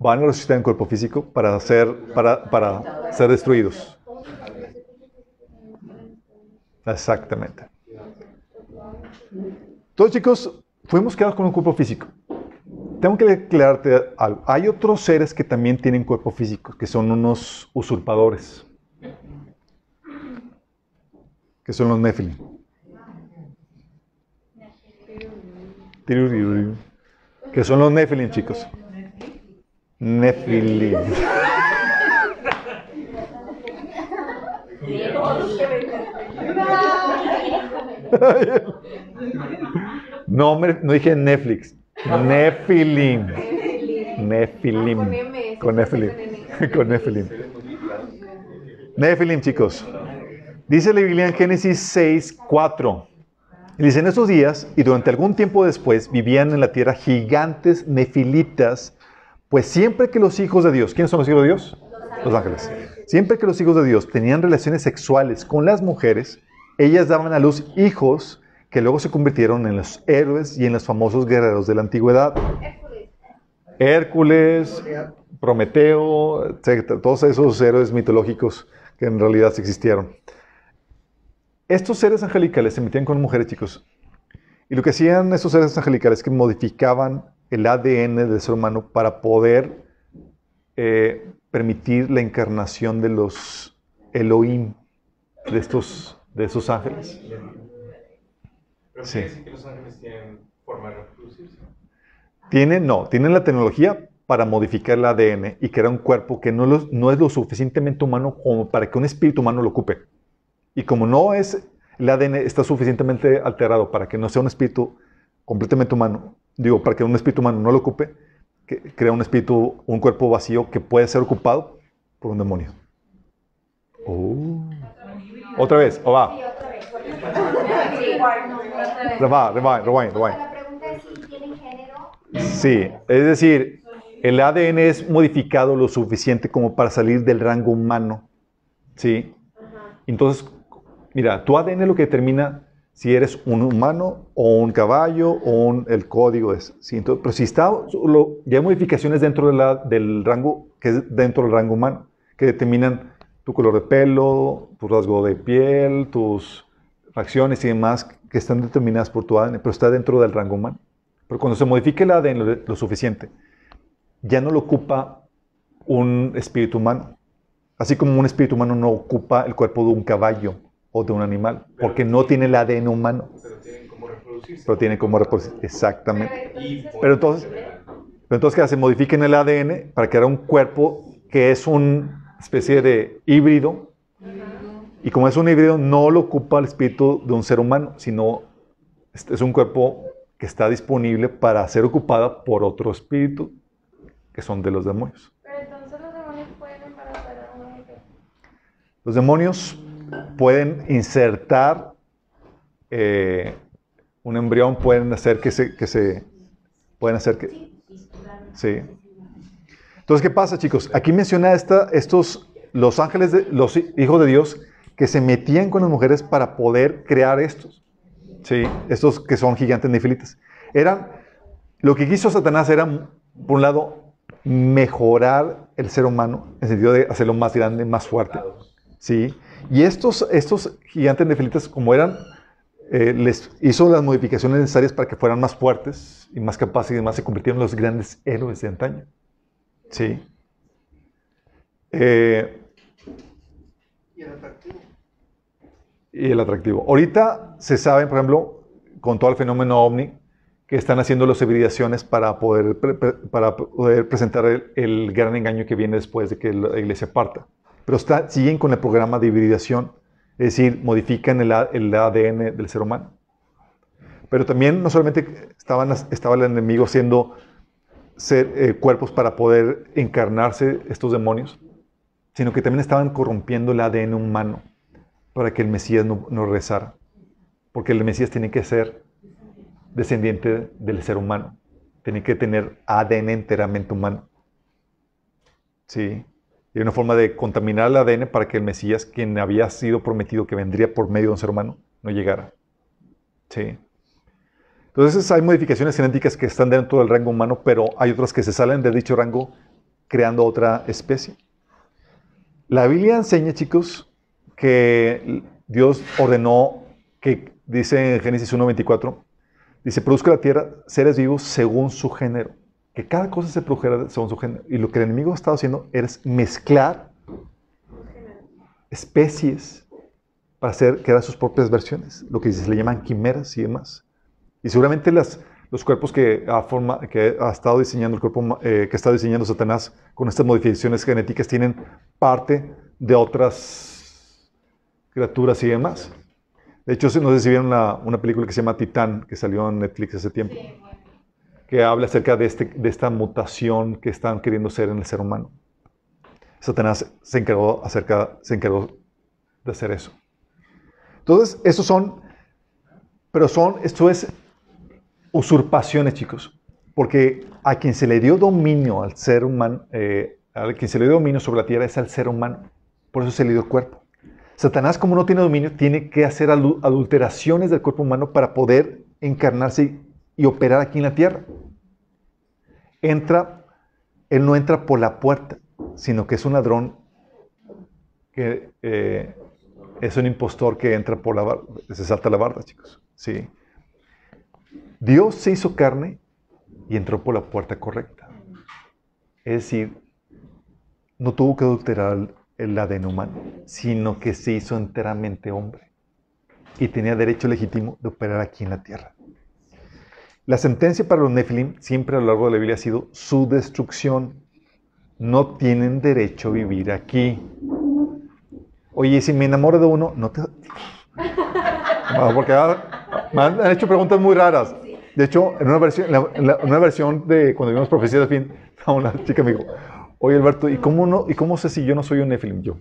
[SPEAKER 1] van a resucitar en cuerpo físico para ser, para, para ser destruidos. Exactamente. Todos chicos, fuimos creados con un cuerpo físico. Tengo que aclararte algo. Hay otros seres que también tienen cuerpo físico, que son unos usurpadores. Que son los Nephilim. Que son los Nephilim, chicos. Nephilim. No, no dije Netflix. Nefilim. Nefilim.
[SPEAKER 2] Con
[SPEAKER 1] Nefilim.
[SPEAKER 2] Con
[SPEAKER 1] Nefilim. Nefilim, chicos. Dice la Biblia en Génesis 6, 4. Y Dice, en esos días y durante algún tiempo después vivían en la tierra gigantes nefilitas, pues siempre que los hijos de Dios, ¿quiénes son los hijos de Dios? Los ángeles. Siempre que los hijos de Dios tenían relaciones sexuales con las mujeres, ellas daban a luz hijos que luego se convirtieron en los héroes y en los famosos guerreros de la antigüedad. Hércules, Prometeo, etcétera, todos esos héroes mitológicos que en realidad existieron. Estos seres angelicales se metían con mujeres, chicos. Y lo que hacían esos seres angelicales es que modificaban el ADN del ser humano para poder eh, permitir la encarnación de los Elohim, de estos, de esos ángeles.
[SPEAKER 6] Pero
[SPEAKER 1] Sí.
[SPEAKER 6] que los ángeles tienen forma de reproducirse.
[SPEAKER 1] Tienen, no, tienen la tecnología para modificar el ADN y crear un cuerpo que no, los- no es lo suficientemente humano como para que un espíritu humano lo ocupe. Y como no es, el ADN está suficientemente alterado para que no sea un espíritu completamente humano, digo, para que un espíritu humano no lo ocupe, que crea un espíritu, un cuerpo vacío que puede ser ocupado por un demonio. Oh. Otra vez, o va. Rewind, rewind, rewind. Sí, es decir, el ADN es modificado lo suficiente como para salir del rango humano. ¿Sí? Entonces, mira, tu ADN lo que determina si eres un humano o un caballo o el código es. ¿sí? Entonces, pero si está, ya hay modificaciones dentro del rango, que es dentro del rango humano, que determinan tu color de pelo, tu rasgo de piel, tus facciones y demás, que están determinadas por tu ADN, pero está dentro del rango humano. Pero cuando se modifique el ADN lo suficiente, ya no lo ocupa un espíritu humano. Así como un espíritu humano no ocupa el cuerpo de un caballo o de un animal, porque no tiene el ADN humano,
[SPEAKER 6] Pero tienen como reproducirse.
[SPEAKER 1] pero tiene como reproducir. Exactamente. Pero entonces, pero entonces ¿qué hace? Modifiquen el ADN para crear un cuerpo que es una especie de híbrido. Y como es un híbrido, no lo ocupa el espíritu de un ser humano, sino es es un cuerpo que está disponible para ser ocupada por otro espíritu, que son de los demonios.
[SPEAKER 2] Pero entonces los demonios pueden embarazar a una mujer.
[SPEAKER 1] Los demonios pueden insertar eh, un embrión, pueden hacer que se, que se, pueden hacer que, sí. Entonces, ¿qué pasa, chicos? Aquí menciona esta, estos, los ángeles, de, los hi- hijos de Dios, que se metían con las mujeres para poder crear estos, sí, estos que son gigantes nefilitas. Eran, lo que quiso Satanás era, por un lado, mejorar el ser humano, en el sentido de hacerlo más grande, más fuerte. Sí. Y estos, estos gigantes nefilitas, como eran, eh, les hizo las modificaciones necesarias para que fueran más fuertes y más capaces y demás, se convirtieron en los grandes héroes de antaño. Sí. Eh,
[SPEAKER 3] Y el atractivo.
[SPEAKER 1] y el atractivo. Ahorita se sabe, por ejemplo, con todo el fenómeno ovni, que están haciendo las hibridaciones para poder, para poder presentar el, el gran engaño que viene después de que la iglesia parta. Pero siguen con el programa de hibridación, es decir, modifican el, ADN del ser humano. Pero también no solamente estaban, estaba el enemigo haciendo ser, eh, cuerpos para poder encarnarse estos demonios, sino que también estaban corrompiendo el ADN humano para que el Mesías no, no rezara. Porque el Mesías tiene que ser descendiente del ser humano. Tiene que tener ADN enteramente humano. Sí. Y una forma de contaminar el ADN para que el Mesías, quien había sido prometido que vendría por medio de un ser humano, no llegara. Sí. Entonces hay modificaciones genéticas que están dentro del rango humano, pero hay otras que se salen de dicho rango creando otra especie. La Biblia enseña, chicos, que Dios ordenó que, dice en Génesis 1.24, dice, produzca la tierra seres vivos según su género. Que cada cosa se produjera según su género. Y lo que el enemigo ha estado haciendo es mezclar especies para hacer crear sus propias versiones. Lo que se le llaman quimeras y demás. Y seguramente las, los cuerpos que ha, forma, que ha estado diseñando el cuerpo eh, que está diseñando Satanás con estas modificaciones genéticas tienen parte de otras criaturas y demás. De hecho, no sé si vieron la- una película que se llama Titán, que salió en Netflix hace tiempo, que habla acerca de, este, de esta mutación que están queriendo ser en el ser humano. Satanás se encargó, acerca, se encargó de hacer eso. Entonces, esos son, pero son, esto es usurpaciones, chicos. Porque a quien se le dio dominio al ser humano, eh, a quien se le dio dominio sobre la tierra es al ser humano. Por eso se le dio cuerpo. Satanás, como no tiene dominio, tiene que hacer adulteraciones del cuerpo humano para poder encarnarse y, operar aquí en la tierra. Entra, él no entra por la puerta, sino que es un ladrón que eh, es un impostor que entra por la barda, se salta la barda, chicos. Sí. Dios se hizo carne y entró por la puerta correcta. Es decir, no tuvo que adulterar el ADN humano, sino que se hizo enteramente hombre y tenía derecho legítimo de operar aquí en la tierra. La sentencia para los Nephilim siempre a lo largo de la Biblia ha sido su destrucción. No tienen derecho a vivir aquí. Oye, si me enamoro de uno, no te... No, porque ah, me han hecho preguntas muy raras. De hecho, en una versión, en la- una versión de cuando vimos Profecía de Fin, una chica me dijo, oye Alberto, ¿y cómo, no, ¿y cómo sé si yo no soy un Nephilim? Yo.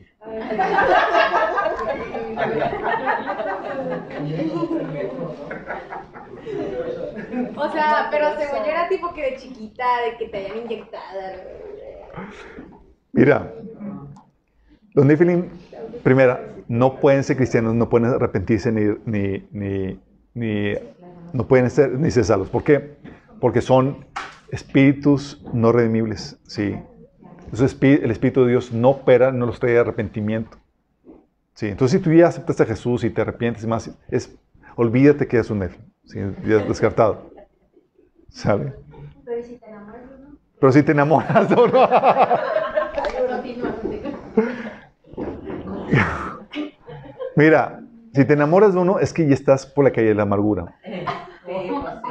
[SPEAKER 2] O sea, pero según yo era tipo que de chiquita, de que te hayan inyectado.
[SPEAKER 1] Mira, los Nephilim, primera, no pueden ser cristianos, no pueden arrepentirse ni, ni, ni, ni- no pueden ser ni ser salvos. ¿Por qué? Porque son espíritus no redimibles, ¿sí? Entonces, el Espíritu de Dios no opera, no los trae arrepentimiento. ¿sí? Entonces, si tú ya aceptas a Jesús y te arrepientes y más, es, olvídate que eres un Nephilim, ¿sí? Ya es descartado. ¿Sale?
[SPEAKER 4] Pero ¿y si te enamoras de uno,
[SPEAKER 1] Pero si te enamoras de uno...
[SPEAKER 4] continúa, continúa.
[SPEAKER 1] Mira, si te enamoras de uno, es que ya estás por la calle de la amargura.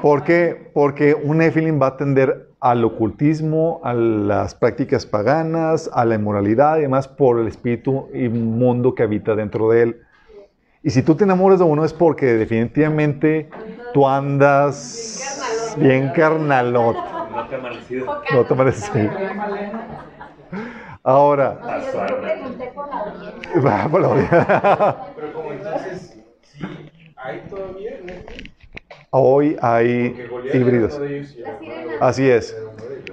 [SPEAKER 1] ¿Por qué? Porque un Nephilim va a tender al ocultismo, a las prácticas paganas, a la inmoralidad y demás por el espíritu inmundo que habita dentro de él. Y si tú te enamoras de uno es porque definitivamente tú andas bien carnalot.
[SPEAKER 6] No te amanecido.
[SPEAKER 1] No te parece. Ahora, va por la orilla.
[SPEAKER 6] Pero como entonces, sí, hay todavía, ¿no?
[SPEAKER 1] hoy hay híbridos. Así es.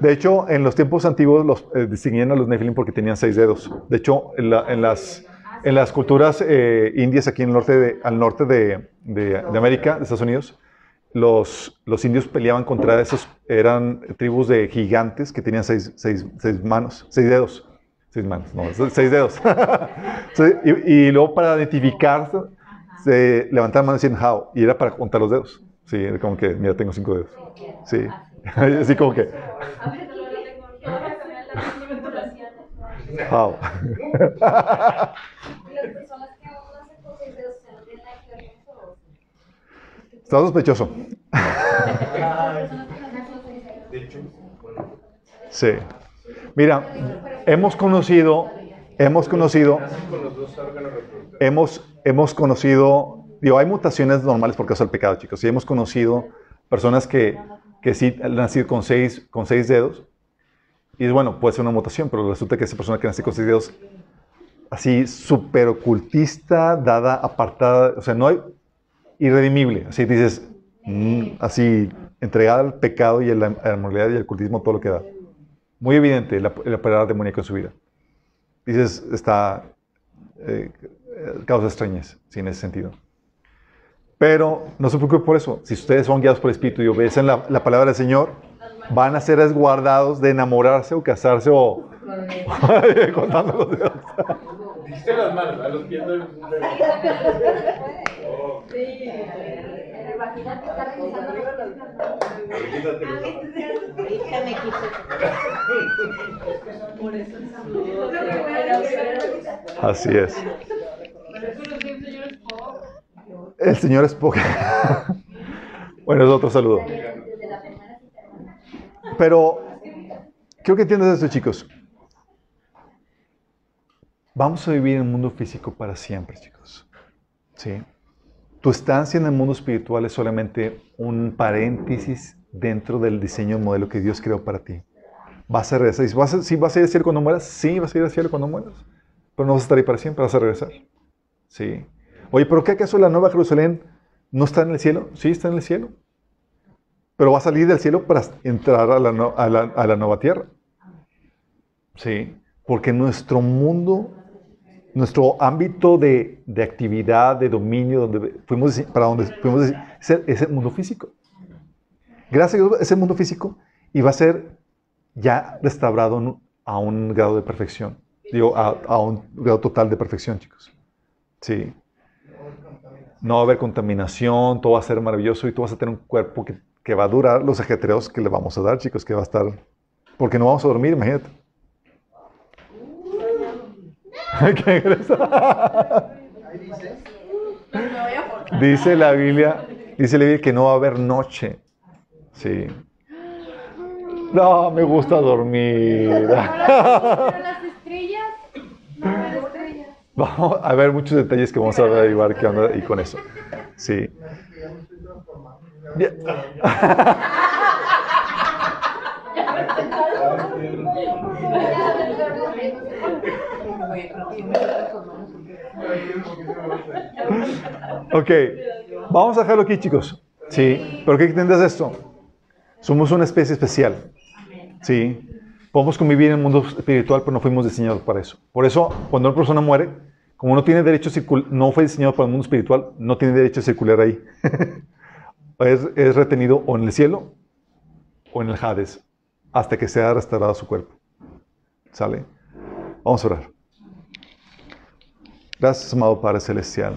[SPEAKER 6] de
[SPEAKER 1] hecho, en los tiempos antiguos los eh, distinguían a los Nephilim porque tenían seis dedos. De hecho, en, la- en las, en las culturas eh, indias aquí en el norte de, al norte de, de- de América, de Estados Unidos, los, los indios peleaban contra esos, eran tribus de gigantes que tenían seis, seis- seis manos, seis dedos. Seis manos, no, seis dedos. Y, y luego para identificarse, se levantaban manos y decían how, y era para contar los dedos. Sí, era como que, mira, tengo cinco dedos. Sí, así como que,
[SPEAKER 2] A
[SPEAKER 6] hecho, bueno,
[SPEAKER 1] Sí. Mira, hemos conocido, hemos conocido, hemos, hemos conocido, digo, hay mutaciones normales por causa del pecado, chicos, y hemos conocido personas que, que sí han nacido con seis, con seis dedos, y bueno, puede ser una mutación, pero resulta que esa persona que nació con seis dedos, así súper ocultista, dada, apartada, o sea, no hay irredimible, así dices, mm, así, entregada al pecado y a la, a la moralidad y al ocultismo, todo lo que da. Muy evidente la, la operar demoníaco en su vida. Dices, está, eh, causa extrañez, sí, en ese sentido. Pero no se preocupe por eso. Si ustedes son guiados por el Espíritu y obedecen la, la palabra del Señor, van a ser resguardados de enamorarse o casarse o... contando los dedos.
[SPEAKER 6] Dijiste las manos, a los pies del. Oh,
[SPEAKER 4] Imagínate estar revisando Ahorita me quito.
[SPEAKER 1] Así es.
[SPEAKER 5] Por eso los dice señor Spock.
[SPEAKER 1] El Señor es poco. bueno, es otro saludo. Pero quiero que entiendas esto, chicos. Vamos a vivir en un mundo físico para siempre, chicos. ¿Sí? tu estancia en el mundo espiritual es solamente un paréntesis dentro del diseño modelo que Dios creó para ti. Vas a regresar. Si vas a, si vas a ir al cielo cuando mueras, sí, vas a ir al cielo cuando mueras. Pero no vas a estar ahí para siempre, vas a regresar. Sí. Oye, ¿pero qué acaso la nueva Jerusalén no está en el cielo? Sí, está en el cielo. Pero va a salir del cielo para entrar a la, a la nueva tierra. Sí. Porque nuestro mundo, nuestro ámbito de, de actividad, de dominio, donde fuimos, para donde fuimos es el, es el mundo físico. Gracias a Dios es el mundo físico y va a ser ya restaurado a un grado de perfección. Digo, a, a un grado total de perfección, chicos. Sí. No va a haber contaminación, todo va a ser maravilloso y tú vas a tener un cuerpo que, que va a durar los ajetreos que le vamos a dar, chicos, que va a estar... Porque no vamos a dormir, imagínate. ¿Qué
[SPEAKER 3] dice.
[SPEAKER 1] La Biblia, dice la Biblia que no va a haber noche. Sí. No, me gusta dormir.
[SPEAKER 2] Las estrellas.
[SPEAKER 1] Vamos a ver muchos detalles que vamos a derivar que onda y con eso. Sí.
[SPEAKER 3] que ya me estoy transformando.
[SPEAKER 1] Bien. Ok, vamos a dejarlo aquí, chicos. Sí, pero ¿qué entiendes de esto? Somos una especie especial. Sí, podemos convivir en el mundo espiritual, pero no fuimos diseñados para eso. Por eso, cuando una persona muere, como no tiene derecho no fue diseñado para el mundo espiritual, no tiene derecho a circular ahí. es, es retenido o en el cielo o en el Hades, hasta que sea restaurado su cuerpo. ¿Sale? Vamos a orar. Gracias, amado Padre Celestial,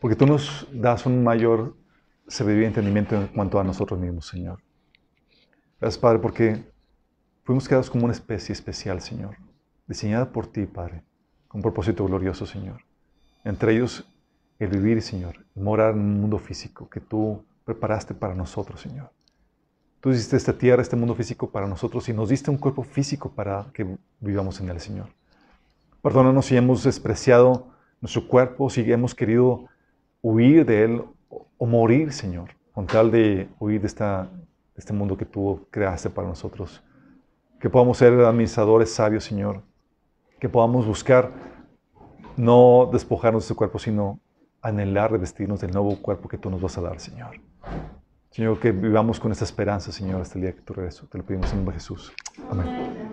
[SPEAKER 1] porque tú nos das un mayor sabiduría y entendimiento en cuanto a nosotros mismos, Señor. Gracias, Padre, porque fuimos creados como una especie especial, Señor, diseñada por ti, Padre, con un propósito glorioso, Señor. Entre ellos, el vivir, Señor, morar en un mundo físico que tú preparaste para nosotros, Señor. Tú hiciste esta tierra, este mundo físico para nosotros y nos diste un cuerpo físico para que vivamos en él, Señor. Perdónanos si hemos despreciado nuestro cuerpo, si hemos querido huir de él o, morir, Señor, con tal de huir de, esta, este mundo que tú creaste para nosotros. Que podamos ser administradores sabios, Señor. Que podamos buscar no despojarnos de este cuerpo, sino anhelar revestirnos del nuevo cuerpo que tú nos vas a dar, Señor. Señor, que vivamos con esta esperanza, Señor, hasta el día que tú regreso. Te lo pedimos en nombre de Jesús. Amén.